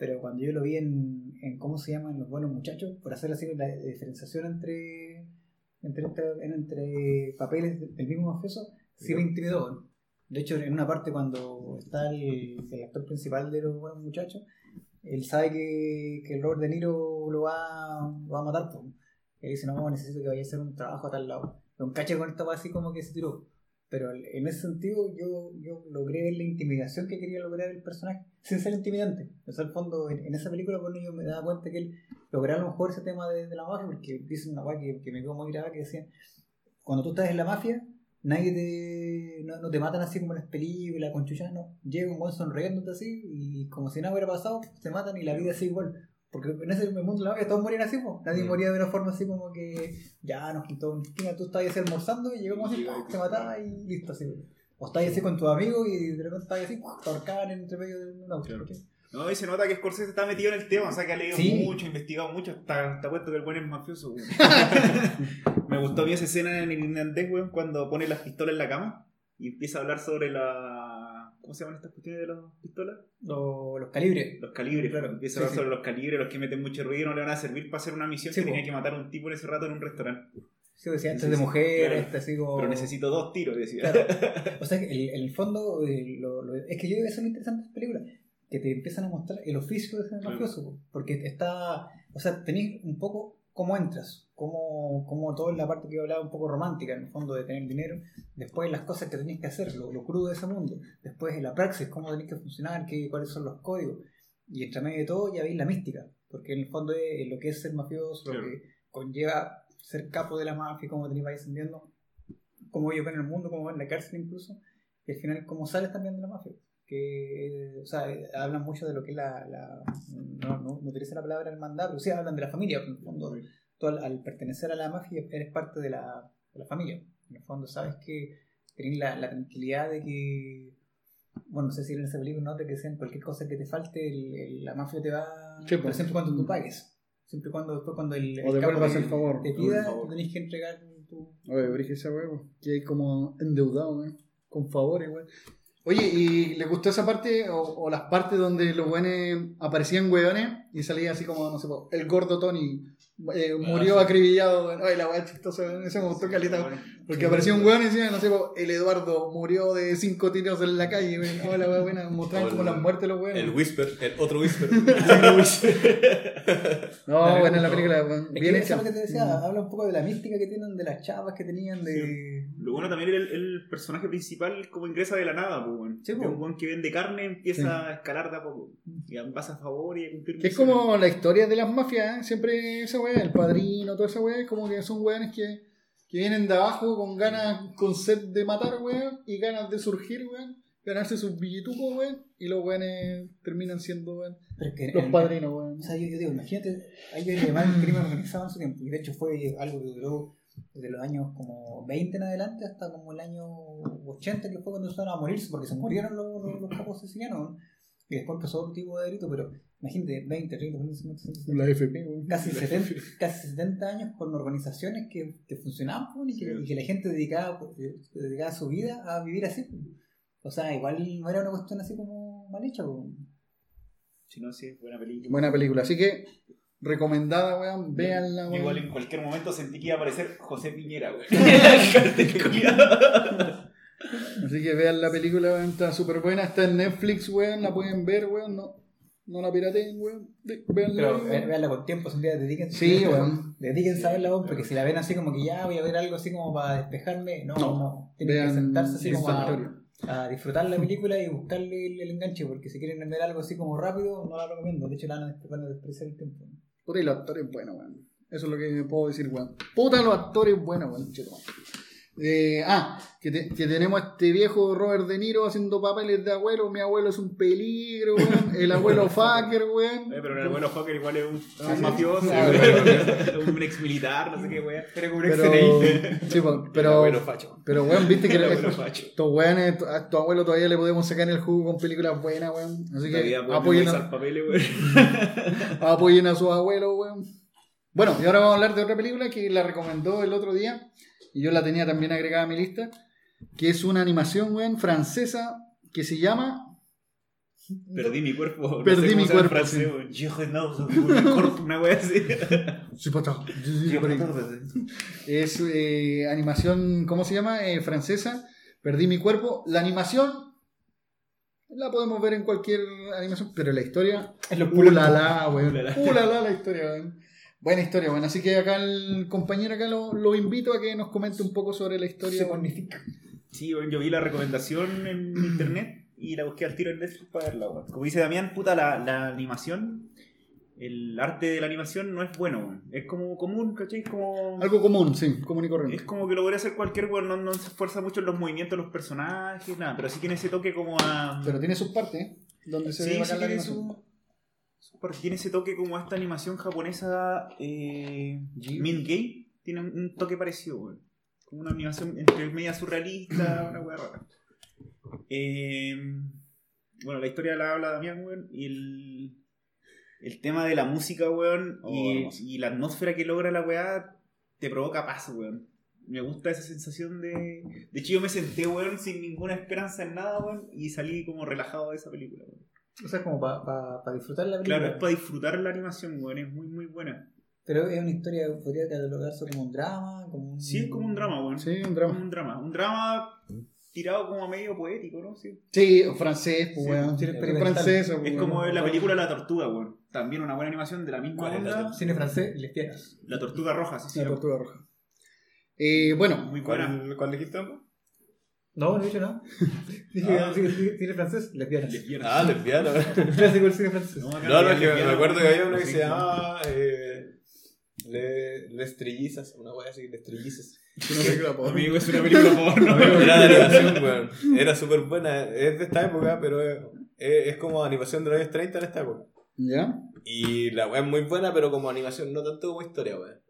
Pero cuando yo lo vi en, en ¿cómo se llaman los buenos muchachos? Por hacer así la diferenciación entre, entre, entre, papeles del mismo mafioso, sí me intimidó. De hecho, en una parte cuando está el, el actor principal de los buenos muchachos, él sabe que, que el Robert De Niro lo va, lo va a matar. pues. Y dice, no, necesito que vaya a hacer un trabajo a tal lado. Pero un caché con esto va así como que se tiró. Pero en ese sentido yo, yo logré ver la intimidación que quería lograr el personaje sin ser intimidante. O sea, al fondo, en, esa película bueno, yo me daba cuenta que él lograba a lo mejor ese tema de, la mafia, porque dice una weá que, que me quedó muy grabada que decía, cuando tú estás en la mafia, nadie te, no, no te matan así como en las películas, con chuchas, no. Llega un buen sonriéndote así y como si nada hubiera pasado, se matan y la vida sigue igual. Porque en ese mundo la mafia todos morían así, po. nadie Mm. moría de una forma así como que ya nos quitó un esquina, tú estabas así almorzando y llegamos así, te mataba y listo así. O estabas así con tus amigos y de repente estabas así, te ahorcaban entre medio de un auto. Claro. No, y se nota que Scorsese está metido en el tema, o sea que ha leído Sí. mucho, investigado mucho, está, está puesto que el buen es mafioso. Me gustó mí esa escena en el irlandés, weón, cuando pone las pistolas en la cama y empieza a hablar sobre la... ¿Cómo se llaman estas cuestiones de las pistolas? Los, los calibres. Los calibres, Claro, empieza a hablar sí. sobre los calibres, los que meten mucho ruido no le van a servir para hacer una misión Sí, que po. tenía que matar a un tipo en ese rato en un restaurante. Sí, decía, este Sí, es de mujer, claro. este así como... Pero necesito dos tiros, decía. Claro. O sea, que el, en el fondo, eh, lo- lo- es que yo creo que eso es lo interesante de esta película, que te empiezan a mostrar el oficio de ser mafioso, po, porque está, o sea, tenéis un poco cómo entras, cómo, cómo toda la parte que yo hablaba un poco romántica, en el fondo, de tener dinero, después las cosas que tenéis que hacer, lo, lo crudo de ese mundo, después la praxis, cómo tenéis que funcionar, qué, cuáles son los códigos, y entre medio de todo ya veis la mística, porque en el fondo es lo que es ser mafioso, lo que conlleva ser capo de la mafia, cómo tenéis vais ascendiendo, cómo ellos ven el mundo, cómo ven la cárcel incluso, y al final cómo sales también de la mafia. Que, o sea, eh, hablan mucho de lo que es la. la- no, no, no utilizan la palabra hermandad, pero sí hablan de la familia. En el fondo, tú al, al pertenecer a la mafia eres parte de la, de la familia. En el fondo, sabes que tenés la, la tranquilidad de que. Bueno, no sé si en ese película no te que sean cualquier cosa que te falte, el- el- la mafia te va. Sí, pero pues. siempre cuando tú pagues. Siempre cuando después cuando el, O el capo te- el favor. te pida, favor. tú tenés que entregar tu. Oye, esa weón. Que hay como endeudado, weón. Con favores, weón. Oye, ¿y le gustó esa parte o, o las partes donde los weones aparecían weones y salía así como, no sé, el gordo Tony eh, murió acribillado. Ay, la weá chistosa. Ese me gustó caleta. Porque aparecía un weón y decía, no sé, el Eduardo murió de cinco tiros en la calle, weón. Oh, la weá buena. Mostraban como las muertes de los weones. El Whisper, el otro Whisper. No, buena la película, weón. Es que Bien eso hecha. es lo que te decía, Mm. habla un poco de la mística que tienen, de las chavas que tenían, de. Lo bueno también era el, el personaje principal como ingresa de la nada, pues, weón. Sí, un weón que vende carne empieza Sí. a escalar de a poco. Y pasa a favor y a cumplir Que es como la historia de las mafias, ¿eh? siempre esa weá, el padrino, toda esa weá, como que son weones que, que vienen de abajo con ganas, con sed de matar, weón, y ganas de surgir, weón, ganarse sus billetucos, weón, y los weones terminan siendo, weón, los padrinos, weón. O sea, yo, yo digo, imagínate, hay que llamar el crimen organizado en su tiempo. Y de hecho fue algo que duró desde los años como 20 en adelante hasta como el año 80, que fue cuando empezaron a morirse, porque se murieron los, los, los capos sicilianos. ¿no? Y después empezó otro tipo de delito, pero imagínate, 20, 30, 40, 50, 60, La FP, weón. casi 70, casi 70 años con organizaciones que, que funcionaban pues, y, que, y que la gente dedicaba, pues, dedicaba su vida a vivir así. pues. O sea, igual no era una cuestión así como mal hecha. pues. Si no, sí, es buena película. Buena película, así que recomendada, weón, véanla, weón. Igual en cualquier momento sentí que iba a aparecer José Piñera, weón. Así que vean la película, weón, está súper buena, está en Netflix, weón, la pueden ver, weón, no, no la pirateen, weón, Pero weón. ve- véanla con tiempo, un día dedíquense. Sí, weón. Dedíquense a verla, weón, porque si la ven así como que ya voy a ver algo así como para despejarme, no, no. No. Tienen que sentarse así como a, disfrutar la película y buscarle el, el enganche, porque si quieren ver algo así como rápido, no la recomiendo. De hecho, la van a, van a despreciar el tiempo. Puta, y los actores buenos, weón. Eso es lo que puedo decir, weón. Puta, los actores buenos, weón. Eh, ah, que, te- que tenemos a este viejo Robert De Niro haciendo papeles de abuelo. Mi abuelo es un peligro, weón. El abuelo fucker, weón. Eh, pero el abuelo Hawker igual es un, mafioso, weón. un ex militar, no sé qué weón. Pero como un Pero, excelente. sí, El pero, abuelo facho. pero, weón, viste que El abuelo estos facho. estos weones, a tu abuelo todavía le podemos sacar el jugo con películas buenas, weón. Así que apoyen a, papeles, weón. apoyen a sus abuelos, weón. Bueno, y ahora vamos a hablar de otra película que la recomendó el otro día y yo la tenía también agregada a mi lista, que es una animación, weón, francesa que se llama Perdí mi cuerpo. no Perdí mi cuerpo, francés, sí. Una wea así. Sí, pata. Es eh, animación, ¿cómo se llama? Eh, francesa. Perdí mi cuerpo. La animación la podemos ver en cualquier animación, pero la historia. Es lo Ulala, weón. Ulala. Ulala la historia, weón. Buena historia, weón. Así que acá el compañero acá lo, lo invito a que nos comente un poco sobre la historia. Se magnifica. Sí, weón, yo vi la recomendación en internet y la busqué al tiro en Netflix para verla, weón. Como dice Damián, puta, la, la animación, el arte de la animación no es bueno, weón. Es como común, ¿cachai? Como... Algo común, sí, común y corriente. Es como que lo podría hacer cualquier weón, no, no se esfuerza mucho en los movimientos de los personajes, nada, pero sí tiene ese toque como a... Pero tiene sus partes, ¿eh? Donde se ve Sí, sí la tiene animación. su... su parte. Tiene ese toque como esta animación japonesa eh, Min Gay. Tiene un, toque parecido, weón. Como una animación entre media surrealista, una weá rara. Eh, bueno, la historia la habla Damián, weón. Y el, el tema de la música, weón. Oh, y, y la atmósfera que logra la weá te provoca paz, weón. Me gusta esa sensación de. De hecho, yo me senté, weón, sin ninguna esperanza en nada, weón. Y salí como relajado de esa película, weón. O sea, como para disfrutar la película. Claro, es para disfrutar la animación, weón. Es muy, muy buena. Pero es una historia que podría catalogarse como un drama. Como un... Sí, es como un drama, weón. Sí, un Como drama. un drama. Un drama tirado como medio poético, ¿no? Sí. Sí, francés, pues, Sí, weón. sí, Es pues, Es weón. como la película La Tortuga, weón. También una buena animación de la misma ¿Cuál es la onda. Cine francés y lesbianas. La Tortuga Roja, sí, sí. La tortuga roja. Eh, bueno, Muy buena. ¿Cuál, ¿Cuál dijiste, ambos? No, no he dicho nada. Dije, Ah. cine francés. Lesbiana. Ah, lesbiana. Clásico del cine francés. No, no, es que me acuerdo que había una que se llamaba. Eh, le, Les Trillizas, una wea así, Les Trillizas. una película porno. Amigo, es una película porno. Era de animación, weón. Era súper buena. Es de esta época, pero es, es, es como animación de los años 30 en esta época. ¿Ya? Y la weá es muy buena, pero como animación, no tanto como historia, weón.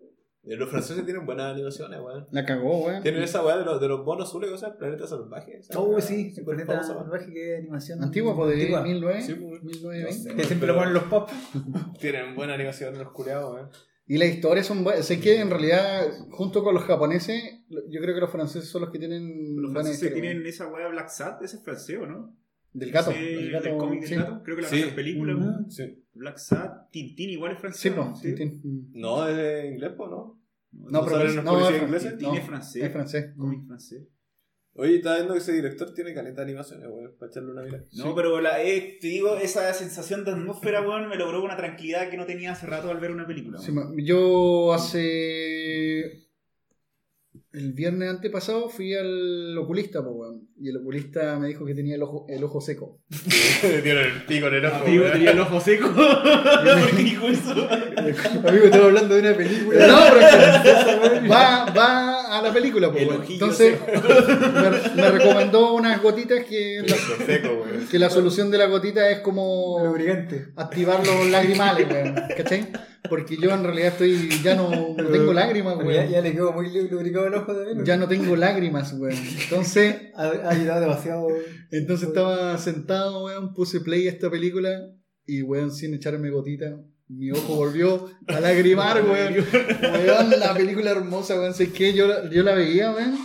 Eh, Los franceses tienen buenas animaciones, weón. La cagó, weón. Tienen esa weá de los, de los monos azules, cosas, planeta salvaje. Oh, sí, súper Planeta. Salvaje, que es animación. Antigua, pues de Antigua. 1900, Sí, pues. 1920. Que siempre lo ponen los pop. Tienen buena animación los culeados, weón. Y las historias son buenas. Sé que en realidad, junto con los japoneses, yo creo que los franceses son los que tienen Los franceses tienen esa weá Black Sat, ese es francés, ¿o no? Del gato. El gato del cómic del sí. gato. Creo que la Sí. mejor película. Weón. Sí. Black Sat, Tintín igual es francés. Sí, ¿no? Tintín. No, es de inglés, po, ¿no? No, pero no, es- ingleses? Tintín no, es francés. Es francés. Cómic francés. Oye, estaba viendo que ese director tiene caleta de animaciones, weón, para echarle una mirada. No, pero la, eh, te digo, esa sensación de atmósfera, weón, me logró una tranquilidad que no tenía hace rato al ver una película. Yo hace. El viernes antepasado fui al oculista, pues, weón. Y el oculista me dijo que tenía el ojo, el ojo seco. Tiene el pico en el ojo, Amigo, weón. tenía el ojo seco. ¿Por qué dijo eso? Amigo, estaba hablando de una película. No, pero va, va a la película, pues, El weón. Entonces, me, me recomendó unas gotitas que la, ojo seco, weón. que la solución de la gotita es como Lubricante. activar los lagrimales, weón. ¿Cachai? Porque yo en realidad estoy. Ya no, no tengo lágrimas, ya, weón. ya le quedó muy lubricado el ojo también. Ya no tengo lágrimas, weón. Entonces, Ha, ha ayudado demasiado. entonces estaba sentado, weón, puse play a esta película y, weón, sin echarme gotita, mi ojo volvió a lagrimar, weón. Weón, la película hermosa, weón. Sé que yo, la- yo la veía, weón.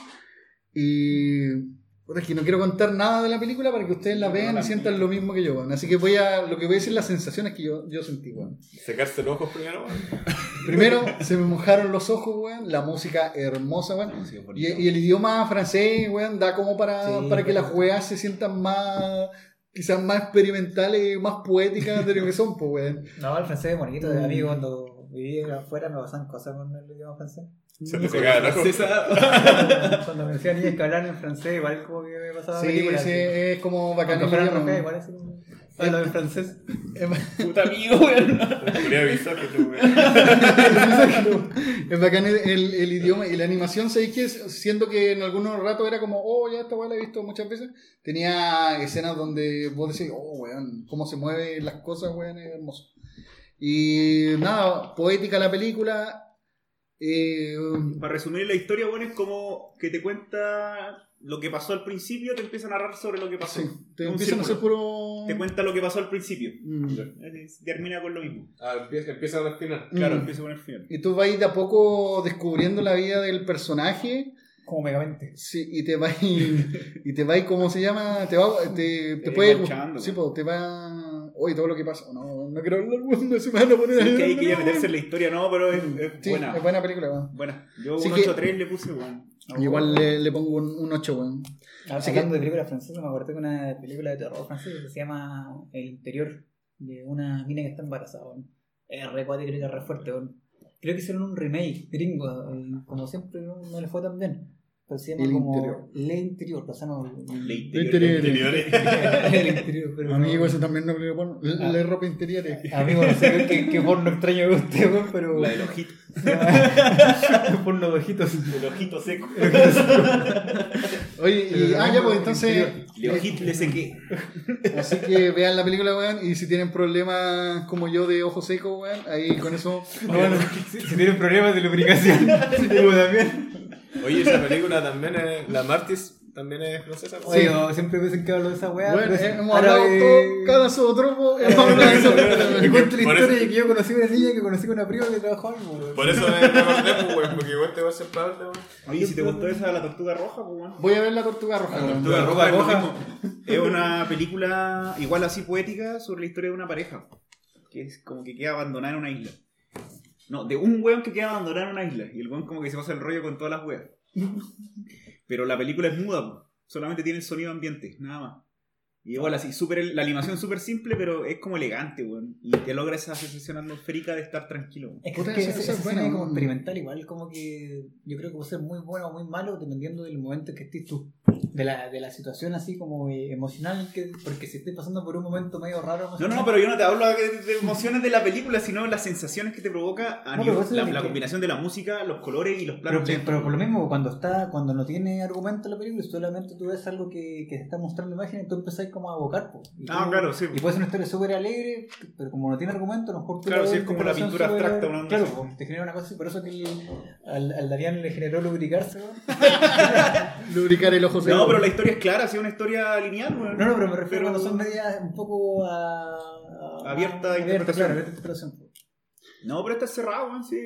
Y. puta, es que no quiero contar nada de la película para que ustedes la vean no y sientan lo mismo que yo, weón. Así que voy a. Lo que voy a decir las sensaciones que yo, yo sentí, weón. Secarse los ojos primero, weón. Primero, se me mojaron los ojos, weón. La música hermosa, weón. Y, y el idioma francés, weón, da como para, Sí, para que las weas se sientan más, quizás más experimentales y más poéticas de lo que son, pues, weón. No, el francés es bonito. De Mm. amigo, cuando vivía afuera me pasaban cosas con el idioma francés. Se te secaba el ojo. Cuando me decían que hablaran en francés, igual como que me pasaba Sí, así. es como bacán Aunque el fueran rojas, igual así como- Habla en francés. Puta amigo, weón. Quería avisar que tú, weón. Es bacán el, el- el idioma y la animación, ¿sabéis que Siento que en algunos ratos era como, oh, ya esta weá la he visto muchas veces. Tenía escenas donde vos decís, oh, weón, cómo se mueven las cosas, weón, es hermoso. Y nada, poética la película. Eh, Para resumir la historia, bueno, es como que te cuenta lo que pasó al principio, te empieza a narrar sobre lo que pasó. sí, te empiezan a hacer puro. Te cuenta lo que pasó al principio. Mm. Es- Termina con lo mismo. Ah, empieza, empieza al final. Claro, Mm. empieza con el final. Y tú vas de a poco descubriendo la vida del personaje. Como megamente. Sí, y te vas y te vas ¿cómo se llama? Te va te, te Te puede enganchando, sí, pues. te va oye todo lo que pasa. No, no quiero hablar, no se me van a poner Sí, a que hay que ya llorar, meterse en la historia, no, pero es, es Sí, buena. es buena película, weón. Buena. Yo Sí un que- 8-3 le puse, weón. Igual le, le pongo un, un 8, weón. Así Hablando de películas francesas, me acordé de una película de terror francesa que se llama El interior, de una mina que está embarazada. weón. Es re cuático y re fuerte. weón. Creo que hicieron un remake gringo, y como siempre no, no le fue tan bien. Pero se llama El como interior. Le Interior, o sea, no. Le Interior. El interior, pero no- Amigo, ese también no le pongo. Ah. Le ropa interiores. Amigo, no sé qué, qué porno extraño de usted, weón, pero. La del ojito. porno de ojitos. El ojito seco. Oye, y, Pero ah, no, ya, pues el entonces. interior. Le ojito le sequé. Así que vean la película, weón. Y si tienen problemas como yo de ojo seco, weón, ahí con eso. No, bueno, Si, si tienen problemas de lubricación, digo también. Oye, esa película también es. La Martis también es francesa. ¿no? Oye, yo siempre dicen que hablo de esa weá. bueno, eh, hemos árabe. hablado todo, cada sotropo. Hemos hablado de eso. Y cuento la Por historia eso- de que yo conocí una niña que conocí con una prima que trabajó algo, weón. Por eso me me acordé, pues, weón, porque igual te va a ser padre, weón. Oye, si te gustó esa la tortuga roja, pues, weón. Voy a ver la tortuga roja, weón. Tortuga Roja, Roja. Es una película igual así poética sobre la historia de una pareja. Que es como que queda abandonada en una isla. No, de un weón que queda abandonado en una isla. Y el weón como que se pasa el rollo con todas las weas. Pero la película es muda, po. solamente tiene el sonido ambiente, nada más. Y igual así, súper la animación súper simple, pero es como elegante, weón. Y te logra esa sensación atmosférica de estar tranquilo. weón. Es que, Puta, que esa- ese, esa es buena, como experimental igual como que yo creo que puede ser muy bueno o muy malo dependiendo del momento en que estés tú de la, de la situación así como eh, emocional que, porque si estés pasando por un momento medio raro No, no, no, pero yo no te hablo de, de emociones de la película, sino las sensaciones que te provoca a No, nivel- pero la, la que- combinación de la música, los colores y los pero, planos. pero por lo mismo cuando está cuando no tiene argumento la película solamente tú ves algo que, que te está mostrando imágenes tú empezás como a abocar po. Y Ah, tú- claro, sí. y puede ser una historia súper alegre pero como no tiene argumento a lo mejor tú Claro, ves es como la pintura súper- abstracta, una claro po, te genera una cosa por eso que el- al, al le generó lubricarse. Lubricar el ojo seco. No, pero la historia es clara, sí, una historia lineal, weón. No, no, pero me refiero Pero- cuando son medias un poco a... a- Abierta a interpretación. Abierta interpretación. No, pero está cerrado, weón, sí.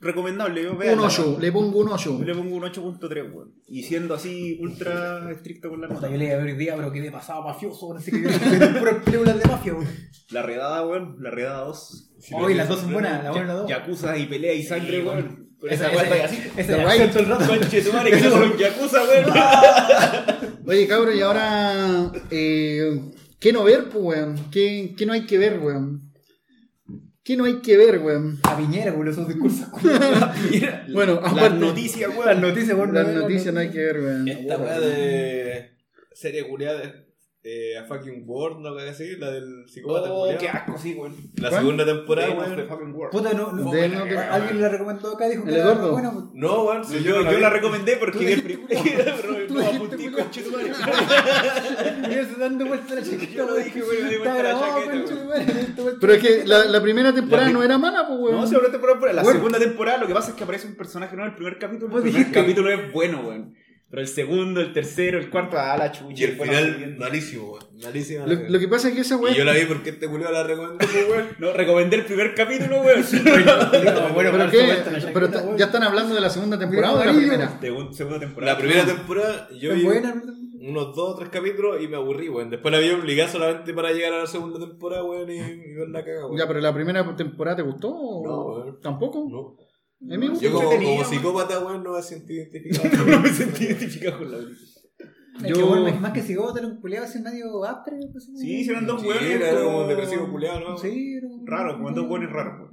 Recomendable, yo Un véanla, 8, weón. le pongo un 8. Yo le pongo un 8.3, weón. Y siendo así ultra estricto con la nota. yo le iba a ver hoy día, pero quedé pasado mafioso, sé qué, viendo puras películas de mafia, weón. La redada, weón. La redada 2. Hoy las dos son buenas, la 1 y la 2. Yakuza y pelea y sangre, weón. Con esa está así. Ya Right. todo el rato. Conche tu madre, que no son Yakuza, weón. Oye, cabrón, y ahora. Eh, ¿Qué no ver, pues, weón? ¿Qué, ¿Qué no hay que ver, weón? ¿Qué no hay que ver, weón? A Piñera, weón, esos discursos. Bueno, Las aparte. noticias, Las weón. noticias, weón. Las noticias no hay que ver, weón. Esta weá de serie culiada de eh, A Fucking World, ¿no? que decir? La del psicópata Oh, qué asco, sí, weón. La ¿Cuál? segunda temporada, fucking world. Puta, no, no. De no te- Alguien la recomendó acá, dijo que ¿El era Eduardo? buena, pues. No, weón. si Yo, yo la recomendé porque Tú vi el tú No, apunté, tu madre. Yo dando vuelta la chaqueta, Yo lo dije, weón, me di vuelta la chaqueta, vuelta Pero es que la, primera temporada no era mala, pues, weón. No, habló temporada por la Bueno. segunda temporada, lo que pasa es que aparece un personaje nuevo en el primer capítulo. El primer capítulo es bueno, weón. Pero el segundo, el tercero, el cuarto, ah, la chucha. Y el final, malísimo, weón. Malísima. Lo, que pasa es que esa Y weón. yo la vi porque este culiao la recomendó, pues, weón. No, recomendé el primer capítulo, weón. No, bueno, ¿Pero qué? Pero ta-. ¿Ya están hablando de la segunda temporada o de la primera? Segun- segunda temporada. La primera temporada, yo vi buena, unos dos o tres capítulos y me aburrí, weón. Después la vi obligada solamente para llegar a la segunda temporada, weón, y, y ver la caga, weón. Ya, pero la primera temporada te gustó o No, weón. tampoco? No. A mí me gustó. Yo como, como psicópata, weón, no me siento identificado. no me sentí identificado con la película. Es que, Yo- bueno, más que psicópata era un culiado así medio áspero. pues, Sí, hicieron dos Sí, weones. era como un depresivo culiado, ¿no? Sí, era- Raro, como dos weones raros.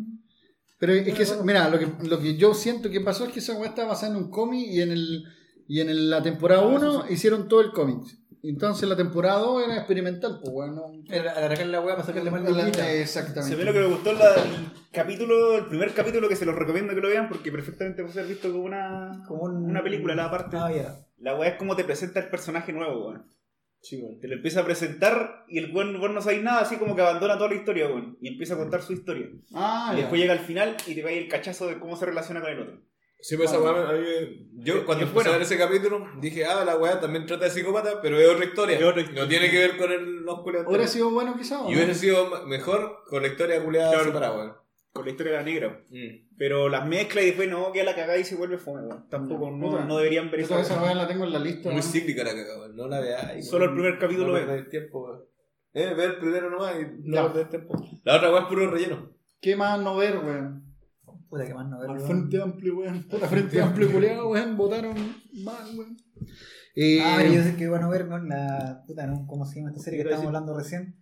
Pero es que, esa- mira, lo que, lo que yo siento que pasó es que esa weá está basada en un cómic y en el y en el- la temporada Ah, 1 hicieron todo el cómic. Entonces la temporada 2 era experimental, pues bueno. Era la weá para sacarle mal de La-. Exactamente. Se ve lo que me gustó la- el capítulo, el primer capítulo que se los recomiendo que lo vean porque perfectamente puede ser visto como una, Como un- una película, la parte. Ah, ya. La weá es como te presenta el personaje nuevo, weón. Sí, weón. Te lo empieza a presentar y el weón, no sabéis nada, así como que abandona toda la historia, weón. Y empieza a contar su historia. Ah, y después llega al final y te va a ir el cachazo de cómo se relaciona con el otro. Sí, pues esa weá, a mí me- Yo cuando Es empecé a ver ese capítulo dije, ah, la weá también trata de psicópata, pero es otra historia. Es otra historia. No tiene que ver con el, los culeados. ¿Hubiera sido bueno quizás? Y hubiese sido mejor con la historia culeada Claro. separada, weón. Con la historia de la negra. Mm. Pero las mezcla y después no, queda la cagada y se vuelve fome, weón. Tampoco, no, Puta. no deberían ver esa weá. la tengo en la lista. Muy cíclica la cagada, weón. No la veáis. Solo el primer capítulo no ve. tiempo, weón. Eh, ver el primero nomás y no Ya. perder tiempo. La otra weá es puro relleno. ¿Qué más no ver, weón? Puta que más no. Al. Frente Amplio, weón. Puta Frente Amplio, culiado, weón. Votaron mal, weón. Eh, Ah, yo sé que van a ver con la. Puta, ¿no? ¿Cómo se llama esta serie que estábamos hablando recién?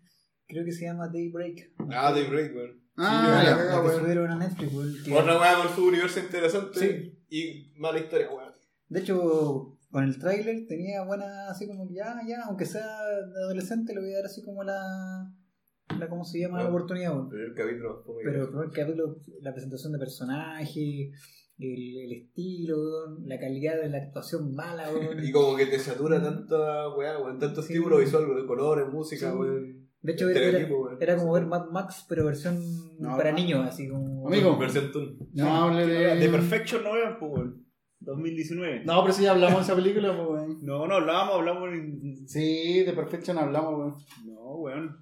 Creo que se llama Daybreak. Ah, Daybreak, weón. Ah, Sí, la cagada, La que subieron a Netflix, weón, que- Otra weá con su universo interesante Sí. y mala historia, weón. De hecho, con el tráiler tenía buena, así como que ya, ya, aunque sea de adolescente, le voy a dar así como la. La ¿Cómo se llama? La Bueno. oportunidad. El capítulo fue muy Pero el primer capítulo, la presentación de personaje, el, el estilo, weón, la calidad de la actuación mala, weón. Y como que te satura tanta weá, weón, tanto Sí. estímulo visual, weón, colores, música, Sí. weón. De hecho, era, como ver Mad Max, pero versión No, para no. niños, así como. Amigo. Versión Toon. No hable de. De Perfection no vean, pues, weón. 2019. No, pero si ya hablamos de esa película, pues, weón. No, no hablábamos, hablamos en... Sí, de Perfection hablamos, weón. No, weón.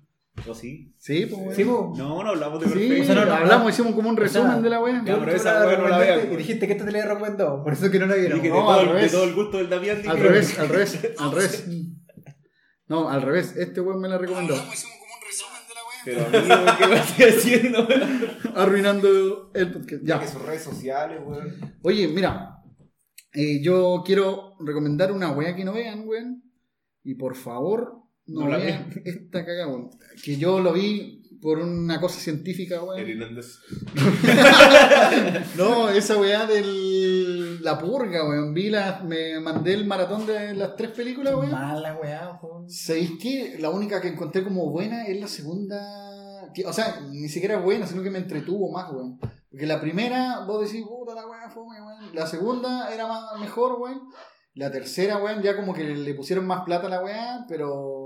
¿O sí? Sí, pues, weón. Sí, po. No, no hablamos de Sí, Perfection. O sea, no, no, hablamos, no. hicimos como un O sea, resumen de la weá. Ya, pero esa la weá no la vean, Y weón. dijiste que esta te la había recomendado, por eso que no la vieron. Dije, de, No, todo, de revés. todo el gusto del Damián. Al revés, al revés, al revés. No, al revés. Este weón me la recomendó. Pero amigo, ¿qué me estoy haciendo? weón? Arruinando el podcast. Que Ya. sus redes sociales, weón. Oye, mira. eh, yo quiero recomendar una weá que no vean, weón. Y por favor, no, No la vean esta cagada, weón. Que yo lo vi por una cosa científica, weón. Hernández. No, esa weá del. La purga, weón. Vi la, me mandé el maratón de las tres películas, weón. Mala weá, weón. ¿Sabéis qué? La única que encontré como buena es la segunda. que- o sea, ni siquiera buena, sino que me entretuvo más, weón. Porque la primera, vos decís, puta la weá, fome, weón. La segunda era más, mejor, weón. La tercera, weón, ya como que le pusieron más plata a la weá, pero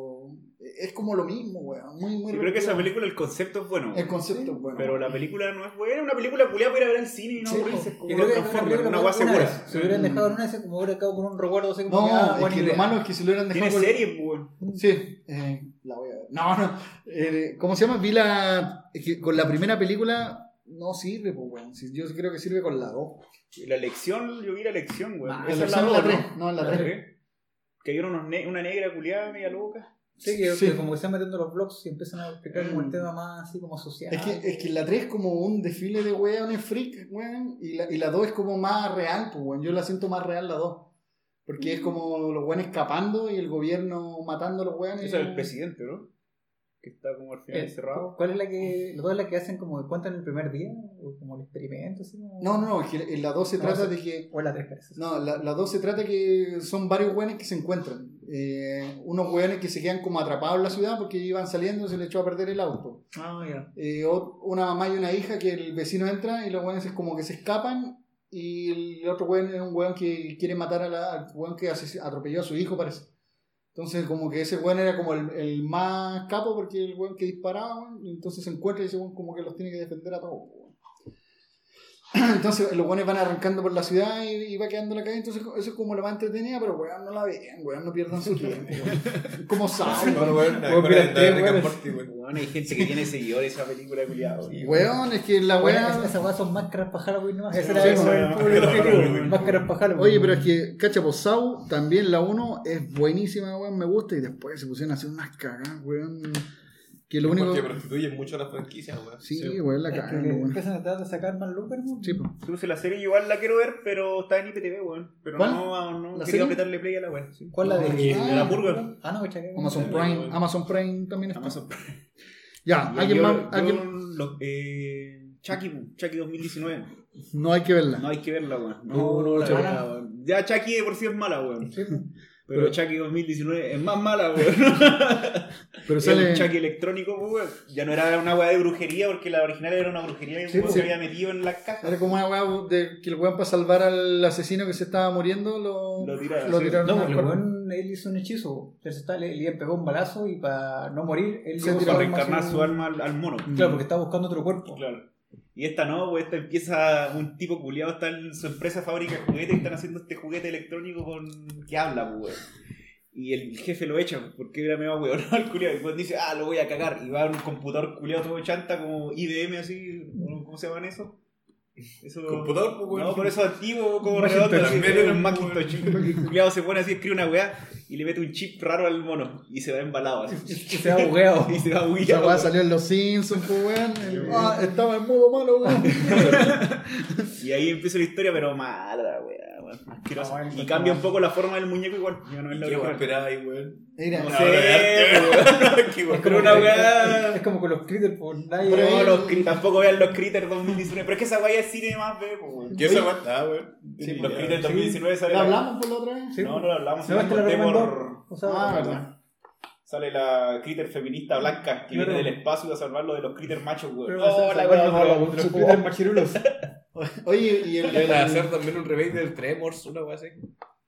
es como lo mismo, weón. Muy, muy Yo creo que esa película, el concepto es bueno. El concepto es bueno. Pero la película no es buena. Una película culiada para ir a ver al cine y no Sí, aburrirse. Como creo que una película segura. vez. Si hubieran dejado en una, se como hubiera quedado con un recuerdo así como No, que, ah, es que lo malo es que si lo hubieran dejado. Tiene serie, weón. Sí, eh, la voy a ver. No, no. eh, ¿Cómo se llama? Vi la. Es que con la primera película no sirve, pues, weón. Si- Yo creo que sirve con la 2. Y La elección, yo vi la elección, weón. Ah, En Esa la es la ¿no? 3. No, en la La 3. tres. Que vieron ne- una negra culiada media loca. Sí, que, Sí. que como que están metiendo los blogs y empiezan a explicar como el tema más así como social. Es que, es que la 3 es como un desfile de weones freak, weón. Y la, y la 2 es como más real, pues, weón. Yo la siento más real la 2. Porque es como los weones escapando y el gobierno matando a los weones. Esa es el presidente, ¿no? Que está como al final Eh, encerrado. ¿Cuál es la que. ¿Las dos es la que hacen como que cuentan el primer día? ¿O como el experimento? Así como... No, no, no. Es que en la 2 se No, trata de que. O la tres parece. No, la, la 2 se trata que son varios weones que se encuentran. Eh, unos weones que se quedan como atrapados en la ciudad porque iban saliendo y se les echó a perder el auto. Ah. Eh, una mamá y una hija que el vecino entra y los weones es como que se escapan y el otro weón es un weón que quiere matar a la, al weón que atropelló a su hijo, parece. Entonces como que ese weón era como el, el más capo porque el weón que disparaba, entonces se encuentra y ese como que los tiene que defender a todos. Entonces los weones van arrancando por la ciudad y, y va quedando la calle, entonces eso es como la más entretenida, pero weón, no la vean, weón, no pierdan su tiempo. weón. Como saben. Bueno, weón, Weón, hay gente que tiene seguidores esa película culiada, Weón, es que la weá... esas weas son máscaras para Halloween. Máscaras para Halloween. Oye, pero es que, cacha, pues Sau, también la 1 es buenísima, weón, me gusta, y después se pusieron a hacer unas cagadas, weón. Que lo único. Porque prostituyen mucho las franquicias, weón. Sí, Sí. weón, la weón. empiezan a tratar de sacar más lucas, ¿no? Sí, pues. Incluso la serie igual la quiero ver, pero está en IPTV, weón. Pero ¿Cuál? no, no ¿La quería serie? apretarle play a la weón. Sí. ¿Cuál la de, de la purga? Ah, no, que chaqué. Amazon Prime, weón. Amazon Prime también está. Amazon Ya, Yo- alguien yo- más. yo alguien- lo- eh, Chucky, Chucky 2019. No hay que verla. No hay que verla, weón. No, No, no, la verdad, weón. Ya Chucky de por sí es mala, weón. Sí, Pero, Pero- Chucky 2019 es más mala, weón. Pero Es sale. un Chucky electrónico, weón. Ya no era una weá de brujería, porque la original era una brujería y Sí, un sí. se había metido en la caja. Era como una weá de que el weón para salvar al asesino que se estaba muriendo lo, Lo tiraron, lo sí. tiraron No, el weón, él hizo un hechizo. Él, le, pegó un balazo y para no morir, él Se tiró su Para alma reencarnar su alma al, al mono. Claro, porque estaba buscando otro cuerpo. Claro. Y esta no, pues esta empieza un tipo culiado, está en su empresa fábrica de juguetes y están haciendo este juguete electrónico con que habla, pues. Y el jefe lo echa, porque era medio weón al culiado. Y pues dice, ah, lo voy a cagar. Y va a un computador culiado todo chanta, como IBM así, ¿cómo se llaman eso? Eso... Computador, pues, weón. No, por eso antiguo, como redondo, así, un Macintosh. Culiado se pone así, escribe una weá y le mete un chip raro al mono. Y se va embalado así. Y se ha bugueado. Y se va Esa bugueado. weá salió en los Simpsons, pues weón. Ah, estaba en modo malo, weón. Y ahí empieza la historia, pero mala, weá, weón. asquerosa. No, el- y cambia un poco la forma del muñeco igual. Ya no es la ¿Qué weón? Mira, No Una sé, weón. Weá. Es como con los critters, por nadie. Pero No, ahí- los cri- tampoco vean los Critters 2019. Pero es que esa weá es cine más, weón. ¿Qué esa? Ah, weón. Los Critters Sí. 2019 sale. ¿la la- hablamos por la otra vez? No, no lo hablamos. No, se es que la conté recomendó. por- O sea, Ah, bueno. verdad. Sale la Critter feminista blanca que Claro. viene del espacio a salvarlo de los Critters machos, weón. Oh, la los- weón. los critters machirulos. Oye, y el. Hacer también un remake del Tremors, una weá así.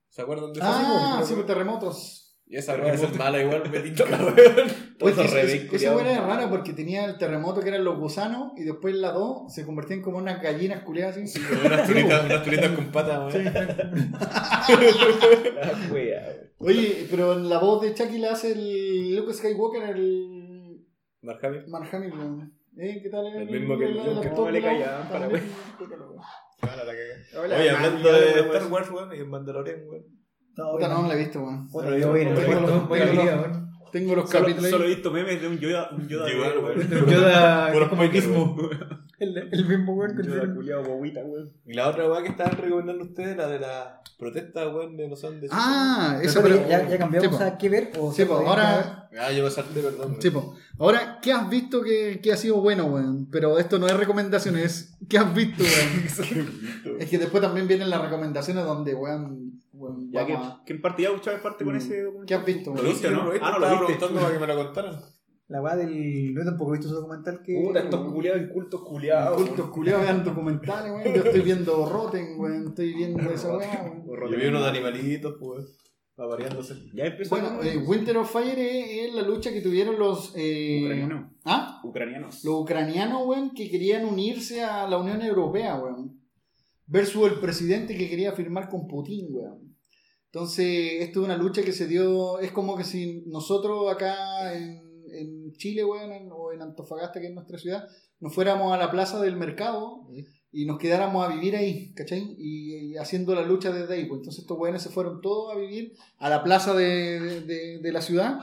¿Se acuerdan de eso? Ah, Sí, sí, terremotos. Y esa weá es mala igual, me tinca, weón. Oye, Todos esa- weá era rara porque tenía el terremoto que eran los gusanos y después la 2 se convertían como unas gallinas culiadas así. Unas turitas, unas turitas con patas, weón. La weá, weón. Oye, pero en la voz de Chucky la hace el Luke Skywalker, el Mark Hamill. Mark Hamill. ¿Eh? ¿Qué tal? El mismo que el Joker. No, le callaban para, También. Hola, Oye, hablando de. Star Wars, weón, y el Mandalorian, weón. No, Puta, no, bueno. no la he visto, weón. Otro día voy a ir, Tengo los- capítulos. solo he visto memes de un Yoda, un Yoda, Igual, weón. Pero Yoda, como el. El, mismo weón que Yoda tiene. culiao, bobita, weón. Y la otra weá que estaban recomendando ustedes, la de la protesta, weón, de no sé dónde. Ah, Pero eso, espérate, pero. ya, ya cambiamos Sí, po. a qué ver. O Sí, pues ahora. Ah, yo me salté, perdón. weón. Sí, po. Ahora, ¿qué has visto que, que ha sido bueno, weón? Pero esto no es recomendaciones, es ¿qué has visto, weón? es que después también vienen las recomendaciones donde, weón, weón Ya que, a- que en parte ya Chávez parte con Mm. ese ¿Qué has visto, Lo weón? viste, ¿no? ¿no? Lo viste, Ah, no, lo estaba preguntando para que me lo contaran. La weá del. No tampoco he visto su documental que. Puta, estos culiados incultos culiados. Cultos culiados vean documentales, weón. Yo estoy viendo Rotten, weón. Estoy viendo esa weá, weón. Yo vi unos de animalitos, pues, va variándose. Ya empezó. Bueno, eh, Winter of Fire es, es la lucha que tuvieron los. eh, Ucranianos. ¿Ah? Ucranianos. Los ucranianos, weón, que querían unirse a la Unión Europea, weón. Versus el presidente que quería firmar con Putin, weón. Entonces, esto es una lucha que se dio. Es como que si nosotros acá en, en Chile, weón, en- o en Antofagasta, que es nuestra ciudad, nos fuéramos a la plaza del mercado y nos quedáramos a vivir ahí, ¿cachai? Y, y haciendo la lucha desde ahí. Pues entonces, estos weones se fueron todos a vivir a la plaza de, de- de- de la ciudad.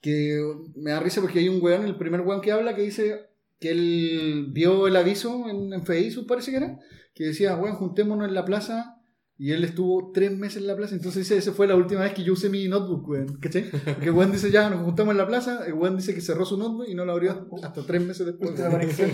Que me da risa porque hay un weón, el primer weón que habla, que dice que él vio el aviso en, en Facebook, parece que era, que decía, weón, juntémonos en la plaza. Y él estuvo tres meses en la plaza. Entonces dice, esa fue la última vez que yo usé mi notebook, weón. ¿Cachai? Porque el weón dice, ya nos juntamos en la plaza. El weón dice que cerró su notebook y no lo abrió hasta tres meses después. Conexión.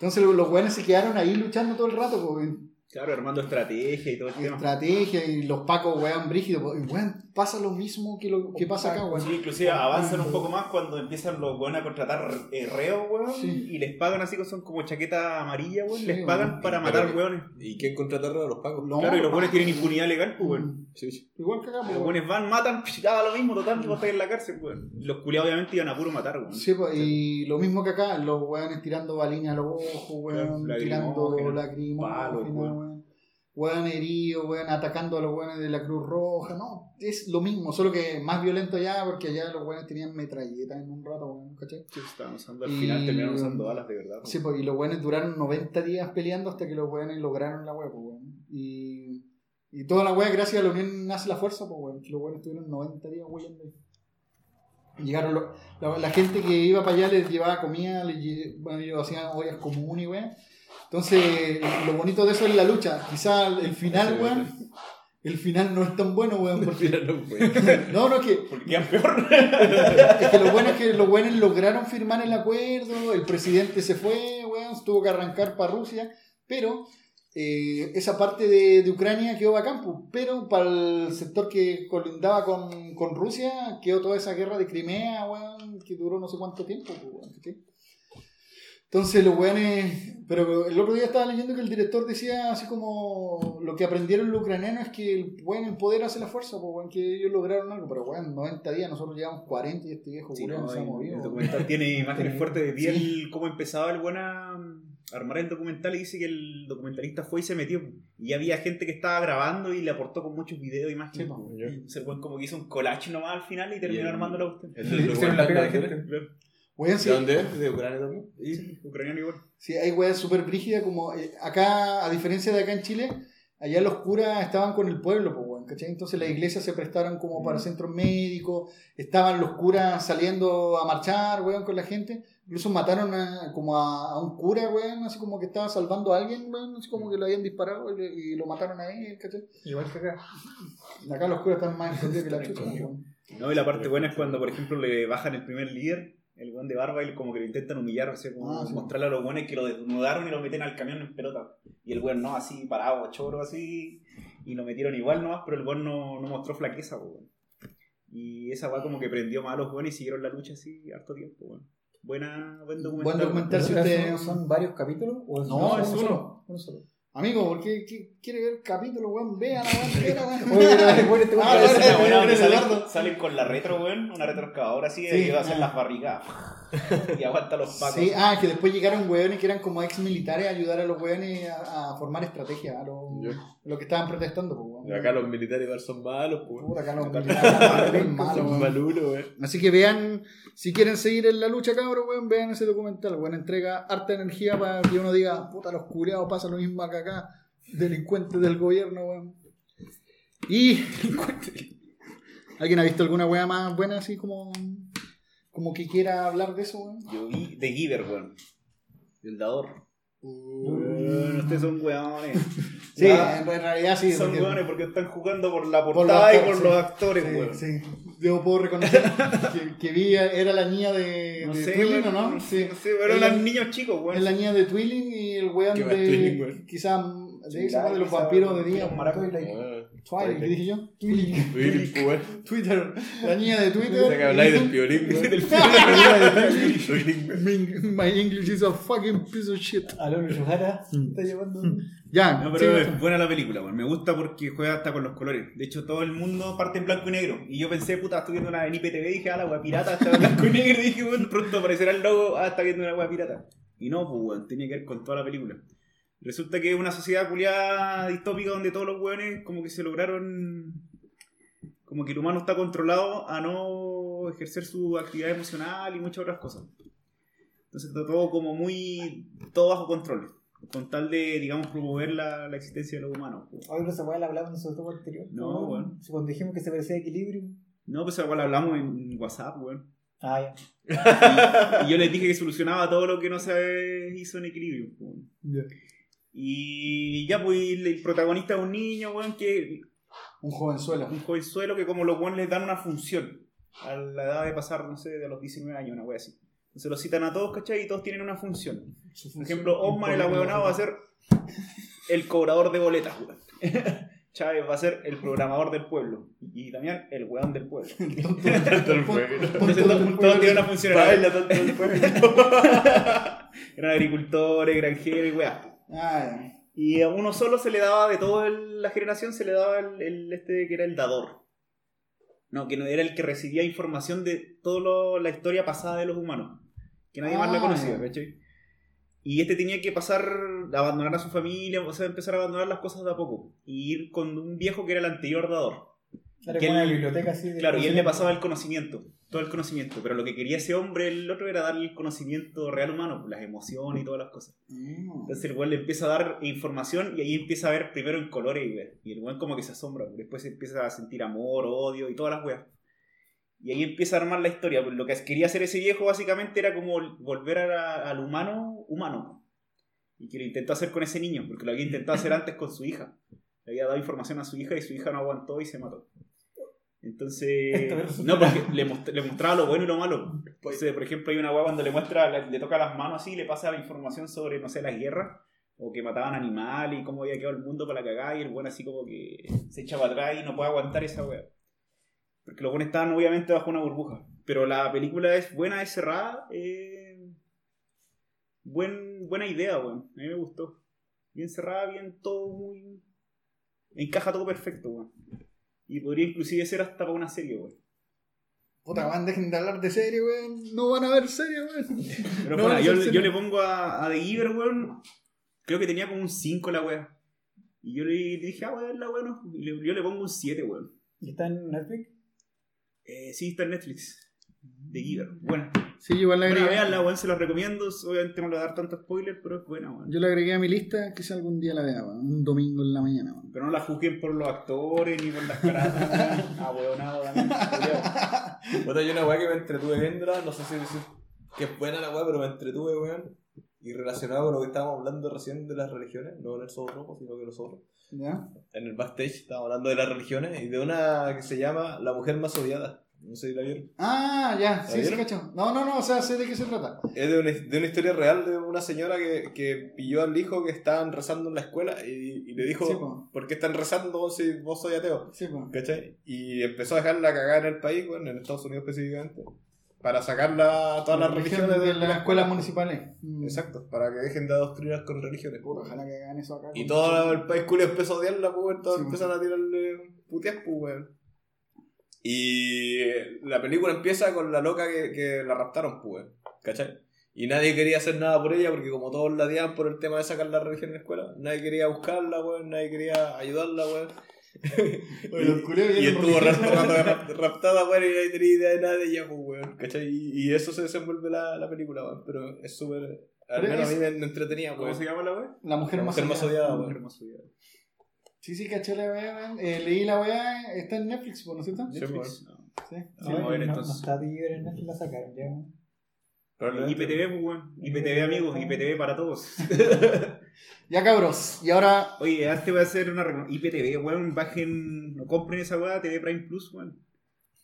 Entonces los weones se quedaron ahí luchando todo el rato, pues, weón. Claro, armando estrategia y todo el tema. Estrategia y los pacos, weón, brígidos. pues, Y, weón, pasa lo mismo que lo que pasa acá, weón. Sí, inclusive avanzan un poco más cuando empiezan los weones a contratar eh, reos, weón, Sí. y les pagan así, que son como chaqueta amarilla, weón, Sí, les pagan weón. para matar weones. ¿Y quién contratará a los pagos? No, claro, y los weones tienen impunidad legal, pues, weón. Sí, sí. Igual que acá, pues, Los weón. weones van, matan, psh, ya da lo mismo, total, que vos estás en la cárcel, weón. Los culiados obviamente iban a puro matar, weón. Sí, pues, y lo mismo que acá, los weones tirando balines a los ojos, weón, Claro, tirando palos, weón. Weón. Weón herido, weón, atacando a los weones de la Cruz Roja, no, es lo mismo, solo que más violento allá, porque allá los weones tenían metralletas en un rato, weón, ¿cachai? Sí, estaban usando, al Y- final terminaron usando balas de verdad. Sí, pues, y los weones duraron 90 días peleando hasta que los weones lograron la pues, weón. Y, y toda la wea, gracias a la unión nace la fuerza, pues, weón. que Los weones estuvieron 90 días weyando ahí. Llegaron los- la, la gente que iba para allá les llevaba comida, les bueno, ellos hacían ollas comunes y weón. Entonces, lo bonito de eso es la lucha. Quizá el final, weón, el final no es tan bueno, weón. Porque, no, no, no, es que Porque quedan peor. es que lo bueno es que los buenos lograron firmar el acuerdo, el presidente se fue, weón, tuvo que arrancar para Rusia, pero eh, esa parte de, de Ucrania quedó bacán, pero para el sector que colindaba con, con Rusia quedó toda esa guerra de Crimea, weón, que duró no sé cuánto tiempo, weón. Entonces los weones, pero el otro día estaba leyendo que el director decía así como lo que aprendieron los ucranianos es que el, bueno, el poder hace la fuerza, pues weón, que ellos lograron algo, pero weón, 90 días, nosotros llevamos 40 y este viejo Sí, no, no se ha el- movido. el documental tiene imágenes Sí. fuertes. De vi el- cómo empezaba el buen a armar el documental y dice que el documentalista fue y se metió y había gente que estaba grabando y le aportó con muchos videos imágenes Sí, y buen como que hizo un collage nomás al final y terminó el- armando la cuestión Weón, sí, ¿De dónde? ¿De Ucrania también? Sí, ucraniano igual Sí, hay weas súper brígidas como eh, acá, a diferencia de acá en Chile, allá los curas estaban con el pueblo, pues, weón, ¿cachai? Entonces las iglesias se prestaron como para centros médicos, estaban los curas saliendo a marchar, weón, con la gente. Incluso mataron a, como a, a un cura, weón, así como que estaba salvando a alguien, weón, así como que lo habían disparado y lo mataron a él, ¿cachai? Igual que acá. Acá los curas están más escondidos que la chucha, weón. no y la parte buena es cuando por ejemplo le bajan el primer líder el buen de barba y como que lo intentan humillar, como Ah, sí. mostrarle a los buenos que lo desnudaron y lo meten al camión en pelota. Y el buen no, así parado, choro, así, y lo metieron igual nomás, pero el buen no, no mostró flaqueza, weón. Y esa va como que prendió más a los buenos y siguieron la lucha así harto tiempo, weón. Buena, buen documental. Buen documental. si ¿Pero usted- ¿Son, varios capítulos? ¿O es No, es uno uno. solo? Uno solo. Amigo, ¿por qué, qué- quiere ver el capítulo, weón? Vea la weón, entera, weón. Oye, pero este Ah, salen, con la retro, weón, una retroexcavadora así, Sí, y va a hacer ah. las barrigadas. y aguanta los pacos. Sí, ah, que después llegaron weones que eran como ex militares a ayudar a los weones a, a formar estrategias, a los, los que estaban protestando. Pues, Acá los militares igual son malos, pues. Puta, acá los militares malos, Son. Así que vean, si quieren seguir en la lucha, cabros, weón, vean ese documental. Weón, entrega harta energía para que uno diga, puta, los cureados pasa lo mismo que acá, delincuentes del gobierno, weón. Y. ¿Alguien ha visto alguna weá más buena así como. Como que quiera hablar de eso, weón? Yo vi The Giver, weón. El dador. Uh, ustedes son weones. Sí, Ah, en realidad sí. son porque- weones porque están jugando por la Por portada y por los actores, Sí, weón. sí. Yo puedo reconocer que, que vi, era la niña de, No de sé, Twilling, weón, ¿o no? no Sí. sé, no sé, pero eran niños chicos, weón. Es la niña de Twilling y el weón ¿Qué va, de. Twilling, weón? Quizás Sí, de, de los vampiros de día. maracos. Twilight. ¿qué dije yo? Twilling. Twilling, pues, weón. Twitter. La niña de Twitter. O sea, que habláis del piolín, weón. La niña de Twilling, weón. Twilling. My English is a fucking piece of shit. Alonso Yujara Mm. está llevando. Ya, No, pero sí, es buena la película, weón. Me gusta porque juega hasta con los colores. De hecho, todo el mundo parte en blanco y negro. Y yo pensé, puta, estoy viendo una en IPTV y dije, ah, la wea pirata está en blanco y negro. Y dije, bueno, pronto aparecerá el logo, ah, está viendo una wea pirata. Y no, pues, weón, tenía que ver con toda la película. Resulta que es una sociedad culiada distópica donde todos los weones como que se lograron. Como que el humano está controlado a no ejercer su actividad emocional y muchas otras cosas. Entonces está todo como muy. todo bajo control. Con tal de, digamos, promover la, la existencia de los humanos. Hoy esa weá la hablamos nosotros anterior. No, weón. Si Cuando dijimos que se parecía a equilibrio. No, pues igual hablamos en WhatsApp, weón. Ah, ya. Y yo les dije que solucionaba todo lo que no se hizo en equilibrio. po. Y ya, pues el protagonista es un niño, weón, que Un jovenzuelo. un jovenzuelo que como los weones les dan una función a la edad de pasar, no sé, de los 19 años, una wea así. Entonces los citan a todos, ¿cachai? Y todos tienen una función. Por ejemplo, Osman el ahueonado va a ser el cobrador de boletas, weón. Chávez va a ser el programador del pueblo. Y también el weón del pueblo. Entonces todos, tienen una función. Baila tanto el pueblo. Eran agricultores, granjeros y weá. Ah. Y a uno solo se le daba, de toda la generación, se le daba el, el- este que era el dador. No, que no era el que recibía información de toda la historia pasada de los humanos. Que nadie más la Ah, conocía. ¿cachai? Y este tenía que pasar, abandonar a su familia, o sea, empezar a abandonar las cosas de a poco. Y ir con un viejo que era el anterior dador. Era Que como una él- biblioteca así. de Claro, y él le pasaba el conocimiento, todo el conocimiento. Pero lo que quería ese hombre, el otro, era darle el conocimiento real humano, las emociones y todas las cosas. Mm. Entonces el weón le empieza a dar información y ahí empieza a ver primero en colores y ver. Y el weón como que se asombra, después empieza a sentir amor, odio y todas las weas. Y ahí empieza a armar la historia. Lo que quería hacer ese viejo básicamente era como volver a la- al humano humano. Y que lo intentó hacer con ese niño, porque lo había intentado hacer antes con su hija. Le había dado información a su hija y su hija no aguantó y se mató. Entonces, no, porque le, most- le mostraba lo bueno y lo malo. Entonces, por ejemplo, hay una weá cuando le muestra, le, toca las manos así y le pasa la información sobre, no sé, las guerras. o que mataban animales y cómo había quedado el mundo para la cagada y el bueno así como que se echa para atrás y no puede aguantar esa wea. Porque los buenos estaban obviamente bajo una burbuja. Pero la película es buena, es cerrada. eh, buen, buena idea, weón. A mí me gustó. Bien cerrada, bien todo muy... Encaja todo perfecto, weón. Y podría inclusive ser hasta para una serie, weón. Puta, van, dejen de hablar de serie, weón. No van a ver serie, weón. Pero No, bueno, no yo, le pongo a, a The Giver, weón. Creo que tenía como un 5 la wea. Y yo le dije, ah, weón. Y le- yo le pongo un 7, weón. ¿Y está en Netflix? Eh, sí, está en Netflix. The Giver. Bueno, Sí, igual la bueno agregué. veanla, weón, se la recomiendo. Obviamente no le voy a dar tanto spoiler, pero es buena, weón. Yo la agregué a mi lista, quizá algún día la vea, weón. Un domingo en la mañana, weón. Pero no la juzguen por los actores ni por las caras. ah, weón, nada, también. Puta, yo una weá que me entretuve viéndola, no sé si decir que es buena la weá, pero me entretuve, weón. Y relacionado con lo que estábamos hablando recién de las religiones, no en el Rojo, sino que nosotros. ¿Ya? En el backstage estábamos hablando de las religiones y de una que se llama La Mujer Más Odiada. No sé si la vieron. Ah, ya, sí, sí, vieron? cacho. No, no, no, o sea, sé de qué se trata. Es de una, de una historia real de una señora que, que pilló al hijo que estaban rezando en la escuela y, y le dijo, Sí, po. ¿por qué están rezando si vos soy ateo? Sí, pues. ¿Cachai? Y empezó a dejarla cagar en el país, bueno, en Estados Unidos específicamente, para sacarla a todas las religiones de las escuelas municipales. Mm. Exacto, para que dejen de adoctrinar con religiones. Puta, ojalá que hagan eso acá. Y todo el país culo empezó a odiarla, pues, Sí, empiezan a tirarle puteas, pues, weón. Y la película empieza con la loca que, que la raptaron, pues, weón, ¿cachai? Y nadie quería hacer nada por ella porque como todos la odiaban por el tema de sacar la religión en la escuela, nadie quería buscarla, weón, nadie quería ayudarla, weón. Y, y estuvo raptada, weón, y nadie tenía idea de nada de ella, pues, weón, ¿cachai? Y, y eso se desenvuelve la, la película, weón, pero es súper... Al menos a mí me, entretenía, ¿Cómo weón. se llama la wea? La mujer, La más, mujer más odiada. odiada, La weón. mujer- Más odiada. Sí, sí, caché la weá, weón. Eh, leí la weá, está en Netflix, ¿no es cierto? Sí, Netflix. No. Sí. Sí, vamos a ver no, entonces. no está Tigre en Netflix, la sacaron ya. Probablemente- IPTV, pues, weón. IPTV, amigos. IPTV para todos. Ya cabros, y ahora Oye, antes voy a hacer una IPTV, weón. Bajen, no compren esa weá, TV Prime Plus, weón.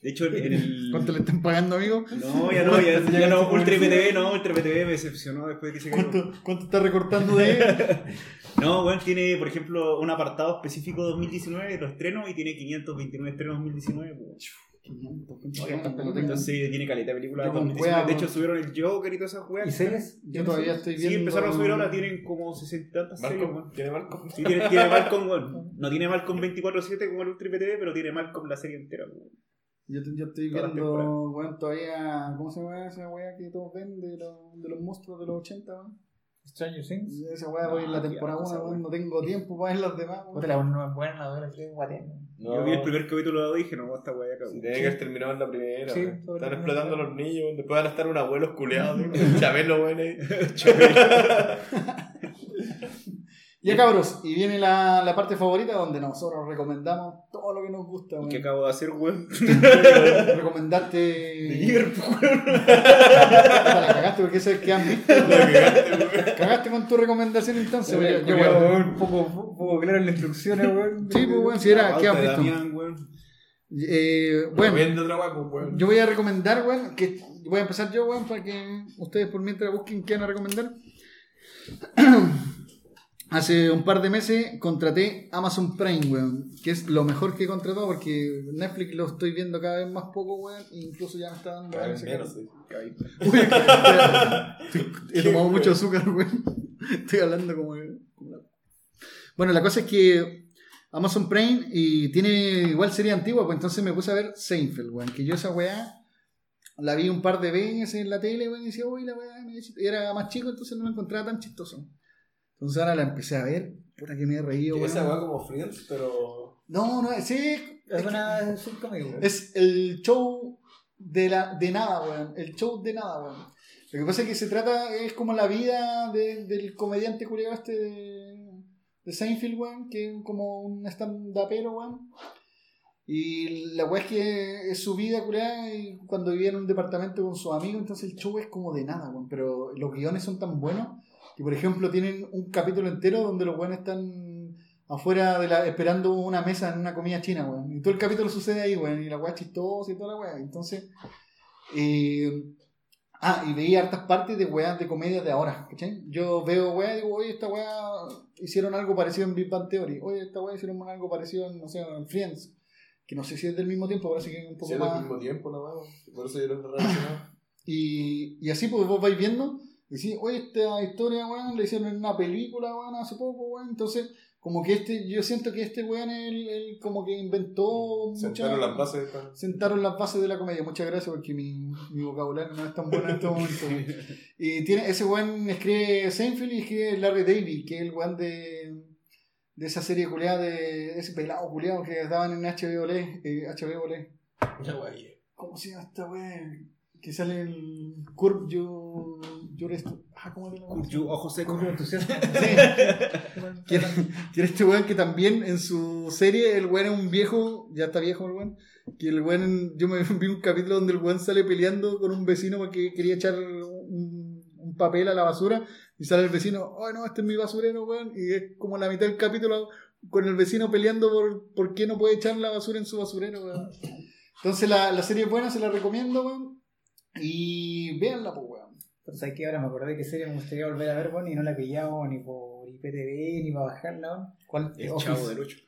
De hecho, en en el. ¿cuánto le están pagando, amigo? No, ya no, ya, ya no, Ultra IPTV, no, Ultra IPTV me decepcionó después de que se cayó. ¿Cuánto, cuánto está recortando de él? No, weón, tiene, por ejemplo, un apartado específico 2019, los estrenos, y tiene 529 estrenos 2019, weón. 500, Oye, ¿cuánto lo tengo? Entonces tiene caleta de Yo con 2019. cueva, de hecho, subieron el Joker y todas esas weas. ¿Y series? Yo todavía estoy viendo. Sí, empezaron a subir ahora, tienen como 60 y tantas series, weón. ¿Tiene Malcolm? Sí, tiene, tiene Malcolm, weón. No tiene Malcolm 24-7 como el Ultra IPTV, pero tiene Malcolm la serie entera, weón. Yo, yo estoy Todas viendo, weón, todavía. ¿Cómo se llama esa weá que todos ven de, los- de los monstruos de los 80, weón? Stranger Things. Esa weá voy en la temporada qué 1, asco, weón. No tengo tiempo para ver las demás. Otra, no es buena, la guateando. No, Yo vi el primer capítulo y dije, no, esta Sí, weón. tiene que haber terminado en la primera. Sí, Están la explotando los niños, después van a estar unos abuelos culeados. Chabelo, weón. ahí. Ya cabros, y viene la, la parte favorita donde nosotros recomendamos todo lo que nos gusta, weón. ¿Qué acabo de hacer, weón? Recomendarte. De Liverpool, weón. La cagaste porque eso es que han visto. La cagaste, weón. Cagaste con tu recomendación entonces, weón. Yo, weón. un poco, un poco claro en las instrucciones, weón. Sí, pues, weón, si era, ¿qué de visto? Damián, weón. Eh, bueno, pues, weón. yo voy a recomendar, weón, que voy a empezar yo, weón, para que ustedes por mientras busquen qué van a recomendar. Hace un par de meses contraté Amazon Prime, weón, que es lo mejor que he contratado porque Netflix lo estoy viendo cada vez más poco, weón, e incluso ya me está dando Cada vez menos, sí. He tomado mucho azúcar, weón. Estoy hablando como... Bueno, la cosa es que Amazon Prime y tiene igual serie antigua, pues entonces me puse a ver Seinfeld, weón. Que yo esa weá la vi un par de veces en la tele, weón, y decía, uy, la weá, era más chico, entonces no la encontraba tan chistoso. Entonces ahora la empecé a ver, puta que me he reído, weón. esa weá como Friends, pero. No, no, sí, Es una sitcom, weón. es el show de, la, de nada, weón. El show de nada, weón. Lo que pasa es que se trata, es como la vida de- del comediante culiado este de, de Seinfeld, weón, que es como un stand-upero, weón. Y la weá es que es su vida, culiada, y cuando vivía en un departamento con sus amigos, entonces el show es como de nada, weón. Pero los guiones son tan buenos que, por ejemplo, tienen un capítulo entero donde los weones están afuera de la, esperando una mesa en una comida china, weón. Y todo el capítulo sucede ahí, weón. Y la weá chistosa y toda la weá. Entonces, eh, Ah, y veía hartas partes de weas de comedia de ahora, ¿cachai? Yo veo weas y digo, oye, esta wea hicieron algo parecido en Big Bang Theory. Oye, esta wea hicieron algo parecido en, no sé, en Friends. Que no sé si es del mismo tiempo, parece que es un poco Sí, más... mismo tiempo, la weá. Por eso yo lo relacionado. Y, y así pues vos vais viendo decís, oye, esta historia, weón, la hicieron en una película, weón, hace poco, weón. Entonces, como que este, yo siento que este weón, él, él como que inventó muchas- Sentaron las bases para... sentaron las bases de la comedia. Muchas gracias porque mi, mi vocabulario no es tan bueno en este momento. y tiene, ese weón escribe Seinfeld y escribe Larry David, que es el weón de, de esa serie culiada de ese pelado culiado que daban en HBO Le, eh, HBO. Ya, wey. ¿Cómo se llama esta weón? Que sale el Curb Yo. Yo esto. Ah, ¿cómo se llama? Yo, ojo seco. Curb entusiasta. Sí. era, era este weón que también en su serie el weón es un viejo, ya está viejo el weón, que el weón, yo me vi un capítulo donde el weón sale peleando con un vecino porque quería echar un, un papel a la basura y sale el vecino, oh no, este es mi basurero weón, y es como la mitad del capítulo con el vecino peleando por, por qué no puede echar la basura en su basurero weón. Entonces la, la serie es buena, se la recomiendo weón, y véanla pues weón. Sabes que ahora me acordé que serie me gustaría volver a ver, bueno, y no la he pillado ni por IPTV ni para bajarla, weón. ¿Cuál? El Office. chavo del 8.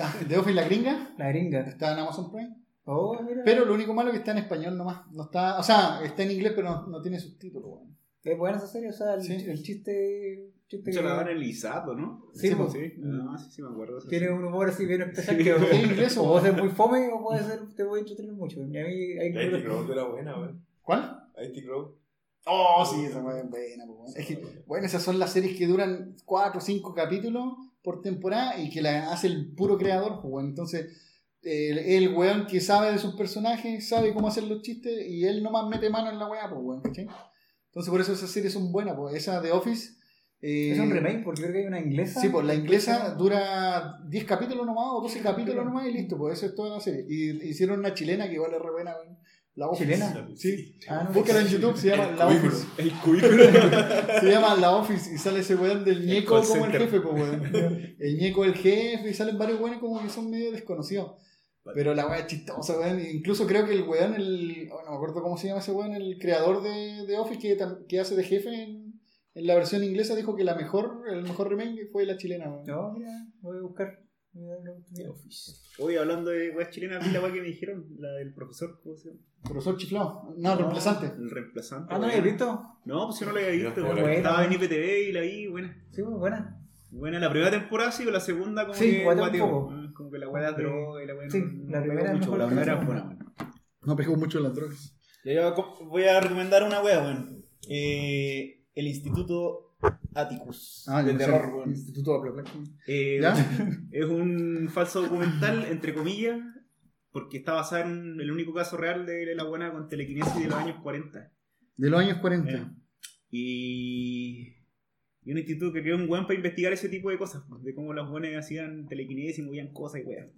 Ah, ¿The Office la gringa? La gringa. Está en Amazon Prime. Oh, mira. Pero lo único malo es que está en español nomás. No está, o sea, está en inglés, pero no, no tiene subtítulos. weón. Es buena esa serie, o sea, el, Sí. el chiste. chiste Se la dan en el Isato, ¿no? Sí, Sí, pues, Sí, ah, sí, sí, me acuerdo. tiene sí. un humor así bien especial que ¿Es inglés o o puede ser muy fome o puede ser, te puede entretener mucho. Y a mí hay IT Crowd era buena, wey. ¿Cuál? IT Crowd. Oh, sí, esa weá es buena. pues. Es que, bueno, esas son las series que duran 4 o 5 capítulos por temporada y que la hace el puro creador. Pues, weón. Entonces, el, el weón que sabe de sus personajes, sabe cómo hacer los chistes y él nomás mete mano en la weá, pues, weón, ¿cachai? Entonces, por eso esas series son buenas. Pues, esa de Office. eh, Es un remake porque creo que hay una inglesa. Sí, pues la inglesa dura 10 capítulos nomás o 12 capítulos nomás y listo, pues eso es toda la serie. Y hicieron una chilena que igual es re buena, weón. La Office. ¿Chilena? Sí. Ah, no, Búscala en YouTube, se llama El La cubículo. Office. El cubículo. Se llama La Office y sale ese weón del ñeco como el jefe, pues weón. El ñeco el jefe y salen varios weones como que son medio desconocidos. Pero la weá es chistosa, weón. Incluso creo que el weón, el. oh, no me acuerdo cómo se llama ese weón, el creador de, de Office que, que hace de jefe en, en la versión inglesa, dijo que la mejor, el mejor remake fue la chilena, weón. No, mira, voy a buscar. Oye, hablando de weas chilenas, vi la wea que me dijeron, la del profesor, ¿cómo se llama? Profesor chiflado. No, reemplazante. El reemplazante. Ah, ¿no la habías visto? No, pues yo no la había visto, Buena, buena. Estaba en IPTV y la vi, buena. Sí, muy buena. Buena, la primera temporada sí, o la segunda como Sí, que poco. Ah, Como que la wea de droga y la wea Sí, no- la no primera mucho, mejor la primera es buena, weón. No pegó mucho en las drogas. Yo voy a recomendar una wea, weón. Eh, el Instituto Atticus. Ah, de yo no sé, terror, weón. Instituto. Eh. Es un falso documental, entre comillas, porque está basado en el único caso real de la buena con telequinesis de los años 40. De los años 40. Eh, Y, y un instituto que creó un weón para investigar ese tipo de cosas, de cómo los buenos hacían telequinesis, movían cosas y weas.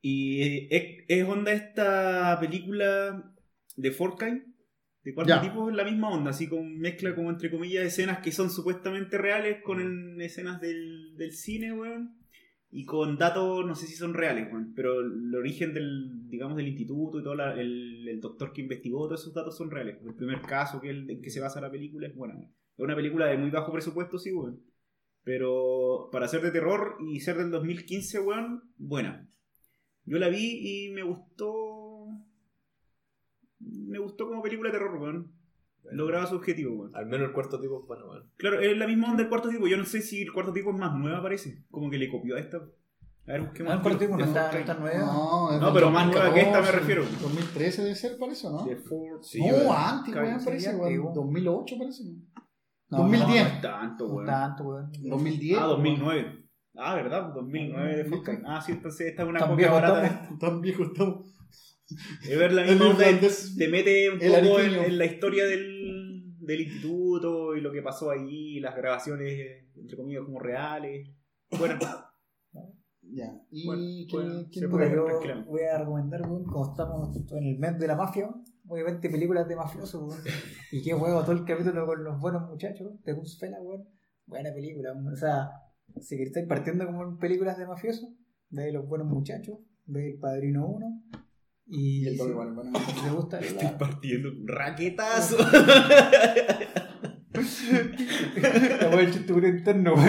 Y es, es onda esta película de Forkine, de cuarto Ya. tipo, es la misma onda, así con mezcla como entre comillas escenas que son supuestamente reales con Mm. escenas del, del cine, weón. Y con datos, no sé si son reales, weón, pero el origen del, digamos, del instituto y todo la- el, el doctor que investigó, todos esos datos son reales. El primer caso que el, en que se basa la película es buena, weón. Es una película de muy bajo presupuesto, sí, weón. Pero para ser de terror y ser del 2015, weón, buena. Yo la vi y me gustó. Me gustó como película de terror, weón. Lograba su objetivo, weón. Al menos el cuarto tipo es bueno, weón. Claro, es la misma onda del cuarto tipo. Yo no sé si el cuarto tipo es más nueva, parece. Como que le copió a esta. A ver, busquemos. No, el cuarto tipo no está, no está nueva. No, es No, pero más nueva que esta me 2014, refiero. 2013 debe ser, parece, ¿no? Ford. Sí, no, weón. antes, weón, parece, weón. antiguo. 2008 parece. No, 2010. No es tanto, No weón. tanto, weón. 2010. Ah, 2009. Ah, ¿verdad? 2009 de. Fortnite. Ah, sí, entonces esta es una Tan copia viejo barata. estamos. Tan viejo estamos. Es ver la misma onda. irlandés. Te mete un poco en, en la historia del, del instituto y lo que pasó ahí, las grabaciones, entre comillas, como reales. Bueno, Ya. ¿Y Bueno, bueno, quién puede- yo voy a recomendar, como estamos en el mes de la mafia, obviamente películas de mafiosos. Y qué juego todo el capítulo con los buenos muchachos de Goodfellas, weón. Buena película. O sea, si estáis partiendo como en películas de mafiosos, de los buenos muchachos, de El Padrino 1, Y, Y el igual es bueno. si te gusta Estoy la, partiendo un raquetazo. la del chiste interno, weón.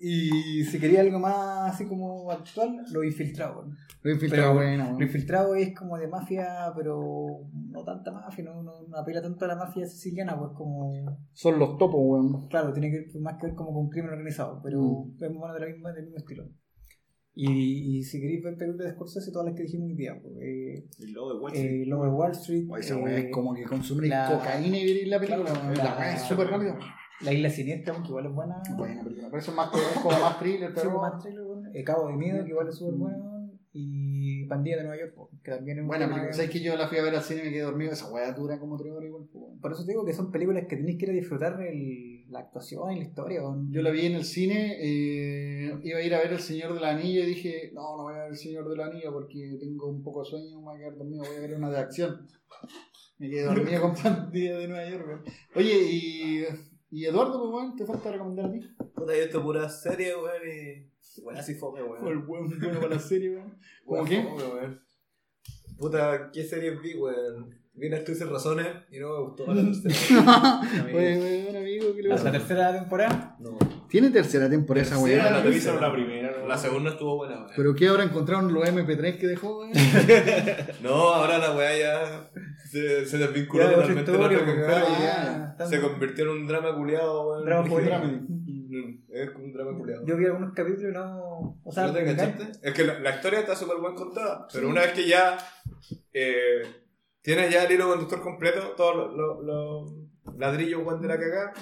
Y si quería algo más así como actual, lo infiltrado, weón. Lo infiltrado Pero- bueno, Lo infiltrado es como de mafia, pero no tanta mafia, no, no, no apela tanto a la mafia siciliana, pues como. Son los topos, weón. Claro, tiene que ver más que ver como con crimen organizado, pero es más de la misma, del mismo estilo. Y, y si queréis ver películas de Scorsese, todas las que dijimos hoy día, pues, eh, El lobo de Wall Street. eh, Lower Wall Street, Oye, esa eh, es como que consumir la- cocaína y ver la película, la- La weá es súper rápida. La Isla Siniestra, que igual es buena. Buena película. Pero eso es más, como más thriller, Sí, pero. más thriller, bueno. Eh, Cabo de Miedo, que igual es súper bueno. Y Pandilla de Nueva York, que también es Buena película. de- ¿Sabes que yo la fui a ver al cine y me quedé dormido? Esa weá dura como tres horas igual. Por eso te digo que son películas que tenéis que ir a disfrutar el- la actuación y la historia. weón. Yo la vi en el cine, eh, iba a ir a ver El Señor del Anillo y dije, no, no voy a ver El Señor del Anillo porque tengo un poco de sueño, me voy a quedar dormido, voy a ver una de acción. Me quedé dormido con Pandilla de Nueva York. weón. Oye, y, y Eduardo, pues weón, te falta recomendar a ti. Puta, yo esto pura serie, weón, y. Bueno, así fome, Fue el weón. buen bueno para la serie, weón. ¿Cómo Weón, qué? fome, weón. Puta, ¿qué series vi, weón? Vi las sin razones y no me gustó la tercera. Oye, weón, amigo, tercera temporada. No. Tiene tercera temporada esa weá. la tercera. la primera. ¿no? La segunda estuvo buena, weón. ¿Pero qué ahora encontraron los MP3 que dejó, weón? No, ahora la weá ya se, se desvinculó totalmente de la weá, ah, Se convirtió en un drama culiado, weón. Drama. Mm, Es como un drama culiado. Yo vi algunos capítulos y no. O sea, ¿No te enganchaste? Es que la, la historia está súper bien contada, pero una vez que ya eh, tienes ya el hilo conductor completo, todos los los- los ladrillos weón, de la cagada,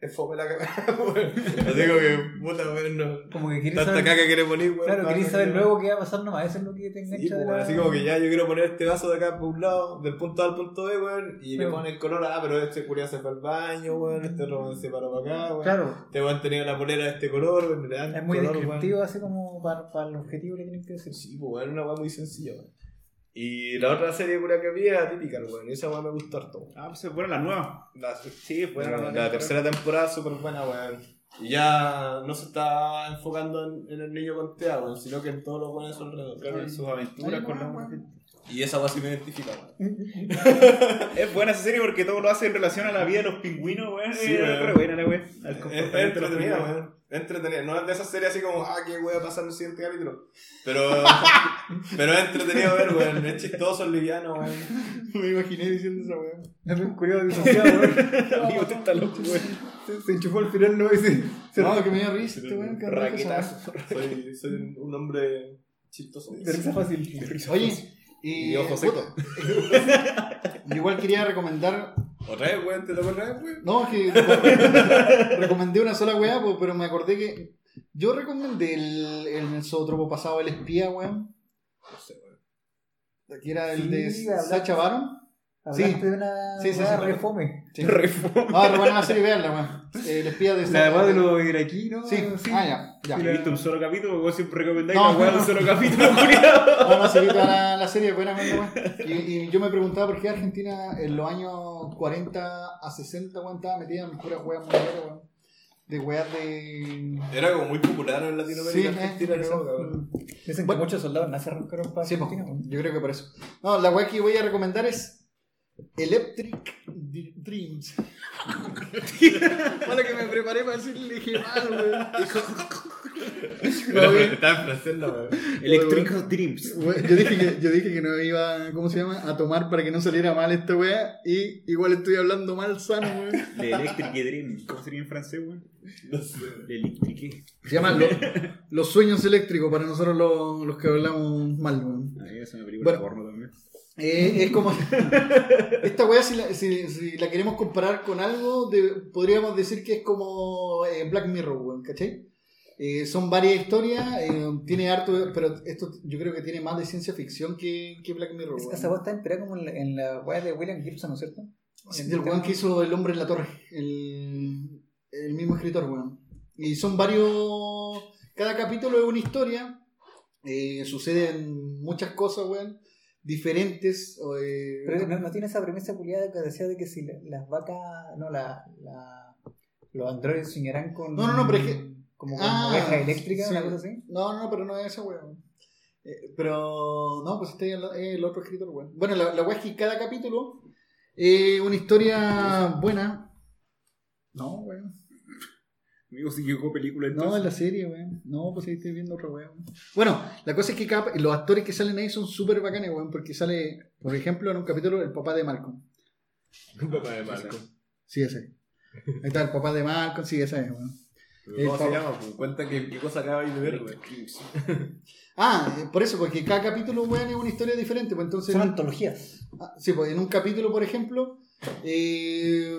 es fome la cagada, weón. Digo que, puta, weón, no. Como que queréis Tanta saber. caca weón. Claro, para queréis que- saber luego qué va a pasar nomás. Eso es lo que te engancha Sí, de la. Así como que ya yo quiero poner este vaso de acá por un lado, del punto A al punto B, weón, y le pone el color, ah, pero este curia se fue al baño, weón, este robón se paró para acá, weón. Claro, Este weón tenía la polera de este color, weón, es muy color, descriptivo, así como para, para el objetivo que tienen que decir. Sí, pues weón, una weá muy sencilla, weón. Y la otra serie curia que vi es Atypical, weón, y esa weá me gustó harto. Ah, pues es buena la nueva. La, Sí, buena la, la, la nueva tercera temporada es súper buena, weón. Y ya no se está enfocando en, en el niño con TEA, weón, sino que en todos los buenos alrededor. Claro, en sus aventuras con la weón. Y esa weá sí me identifica, weón. Es buena esa serie porque todo lo hace en relación a la vida de los pingüinos, weón. Sí, es weón. re buena la weón. Al comportamiento es de los entretenida, pingüinos. weón. Es entretenida. No es de esas series así como, ah, qué voy a pasar en el siguiente capítulo. Pero, pero es entretenido ver, weón. Es chistoso, es liviano, weón. Me imaginé diciendo esa weón. Es un curioso disociado, weón. Amigo, te está loco, weón. Se, se enchufó al final, no y se. se No, que me dio risa este weón. Raquetazo. Soy, soy un hombre chistoso. de risa fácil. Oye, y. Y ojo seco. Yo igual quería recomendar. ¿Otra vez, weón? ¿Te tocó otra vez, weón? No, que recomendé una sola weá, pues, pero me acordé que. Yo recomendé el, el zootropo pasado El Espía, weón. No sé, weón. Que era el Sí, de Sacha Baron. Hablaste Sí. de una. Sí, sí, weá sí. re fome. Sí. Reforma. No, pero bueno, la serie, veanla, weón. El Espía de La weá de los iraquíes, ¿no? Sí, ah, ya, ya. Sí, ¿He visto un solo capítulo? Vos siempre recomendáis No, la weá de un solo capítulo, culiado. No, no, se toda la, la serie, buena, weón. Y, y yo me preguntaba por qué Argentina en los años 40 a 60, weón, estaba metida en puras weas mundiales, weón. De weas de. Era como muy popular en Latinoamérica, Sí, eh, Argentina, en esa weón. Dicen Bueno. que muchos soldados nacen arrancaron para Sí, Argentina. weón. yo creo que por eso. No, la wea que voy a recomendar es Electric Dreams. Para que me preparé para decirle dije mal, weón. Electric Dreams. Yo dije, que, yo dije que no iba, ¿cómo se llama? A tomar para que no saliera mal esta wea. Y igual estoy hablando mal sano, weón. De Electric Dream. ¿Cómo sería en francés, weón? No sé. De Electric. Se llaman lo- Los sueños eléctricos para nosotros los, los que hablamos mal, weón. Ah, es una película Bueno. porno también. Eh, es como. Esta weá, si la, si, si la queremos comparar con algo, de- podríamos decir que es como eh, Black Mirror, weón, ¿cachai? Eh, son varias historias, eh, tiene harto, pero esto yo creo que tiene más de ciencia ficción que, que Black Mirror, Esa- weón. Esa weá está inspirada como en la, en la weá de William Gibson, ¿no es cierto? Sí, del weón que hizo El hombre en la torre, el, el mismo escritor, weón. Y son varios. Cada capítulo es una historia, eh, suceden muchas cosas, weón, diferentes. o, eh, Pero no, no tiene esa premisa culiada que decía de que si la- las vacas, no, la, la, los androides soñarán con. No, no, no, pero es que- Como con Ah, ovejas eléctricas, sí. una cosa así. No, no, pero no es esa weón. Eh, pero no, pues este es el, otro escritor, weón. Bueno, la, la weá es que cada capítulo es una historia buena. No, weón. Amigo, si llegó película No, en la serie, weón. No, pues ahí estoy viendo otra weón. Bueno, la cosa es que cada- los actores que salen ahí son súper bacanes, weón, porque sale, por ejemplo, en un capítulo el papá de Malcolm. Papá de Marco. Sí, ese. Ahí está el papá de Malcolm, sí, ese es, weón. El ¿Cómo se llama? Pues, Cuenta qué, qué cosa acaba de ver, weón. Ah, eh, por eso, porque cada capítulo, weón, es una historia diferente, pues entonces... Son antologías. Ah, sí, pues en un capítulo, por ejemplo, eh,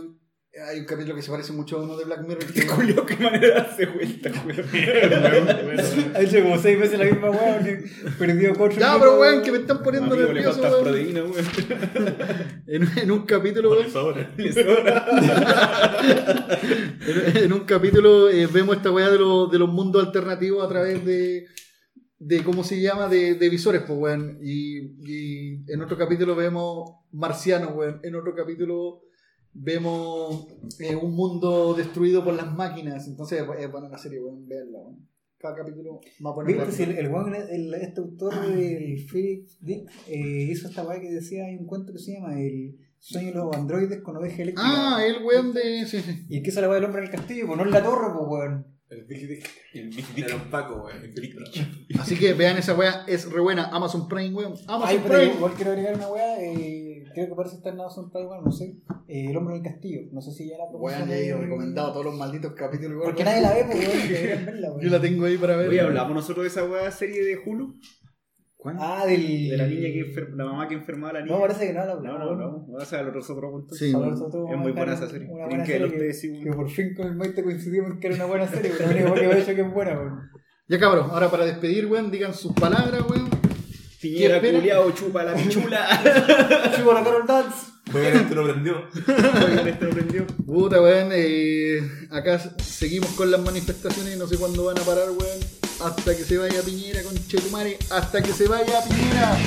hay un capítulo que se parece mucho a uno de Black Mirror. que- Julio, qué manera darse vuelta, weón. Ha hecho como seis veces la misma porque perdió cuatro Ya, pero weón, que me están poniendo Amigo, le nervioso, weón. proteína, weón. En, en un capítulo, weón, Le en, en un capítulo eh, vemos esta weá de, los- de los mundos alternativos a través de, de ¿cómo se llama? De, de visores, pues, weón. Y, y en otro capítulo vemos marcianos, weón. En otro capítulo vemos eh, un mundo destruido por las máquinas. Entonces es buena la serie, weón. Veanla, weón. Cada capítulo más bueno. ¿Viste si el, el weón, el- este autor del Felix Dick eh, hizo esta weá que decía, hay un cuento que se llama El sueño de los androides con oveja eléctrica? Ah, el weón de... Sí, sí. ¿Y la weá del hombre en el castillo? Pues no en la torre, pues weón. El Big Dick. El Big Dick. Era un Paco, weón. El Big Dick. Así que vean esa weá, es re buena. Amazon Prime, weón. Amazon Ay, Prime. igual quiero agregar una weá, eh, creo que parece estar en Amazon Prime, bueno, no sé. Eh, el hombre en el castillo, no sé si ya la Weón, ya he recomendado todos los malditos capítulos. weón. Porque nadie la ve, deberían verla, weón. Yo la tengo ahí para ver. Oye, hablamos nosotros de esa weá serie de Hulu. Ah, del. De la niña que enfer- la mamá que enfermaba a la niña. No, parece que no la No, no, hablamos. no. O sea, los otros puntos. Sí, Es muy buena esa serie. Una buena que serie que, sí, que por fin con el Maite coincidimos en que era una buena serie, pero lo único que he hecho que es buena, weón. Ya cabros, ahora para despedir, weón, digan sus palabras, weón. Piñera culiao, chupa la pichula. Chupo la Carol Dance. Oigan, este lo prendió. Oigan, esto lo prendió. Puta, weón, eh, acá seguimos con las manifestaciones y no sé cuándo van a parar, weón. Hasta que se vaya Piñera, con Chetumare. Hasta que se vaya Piñera.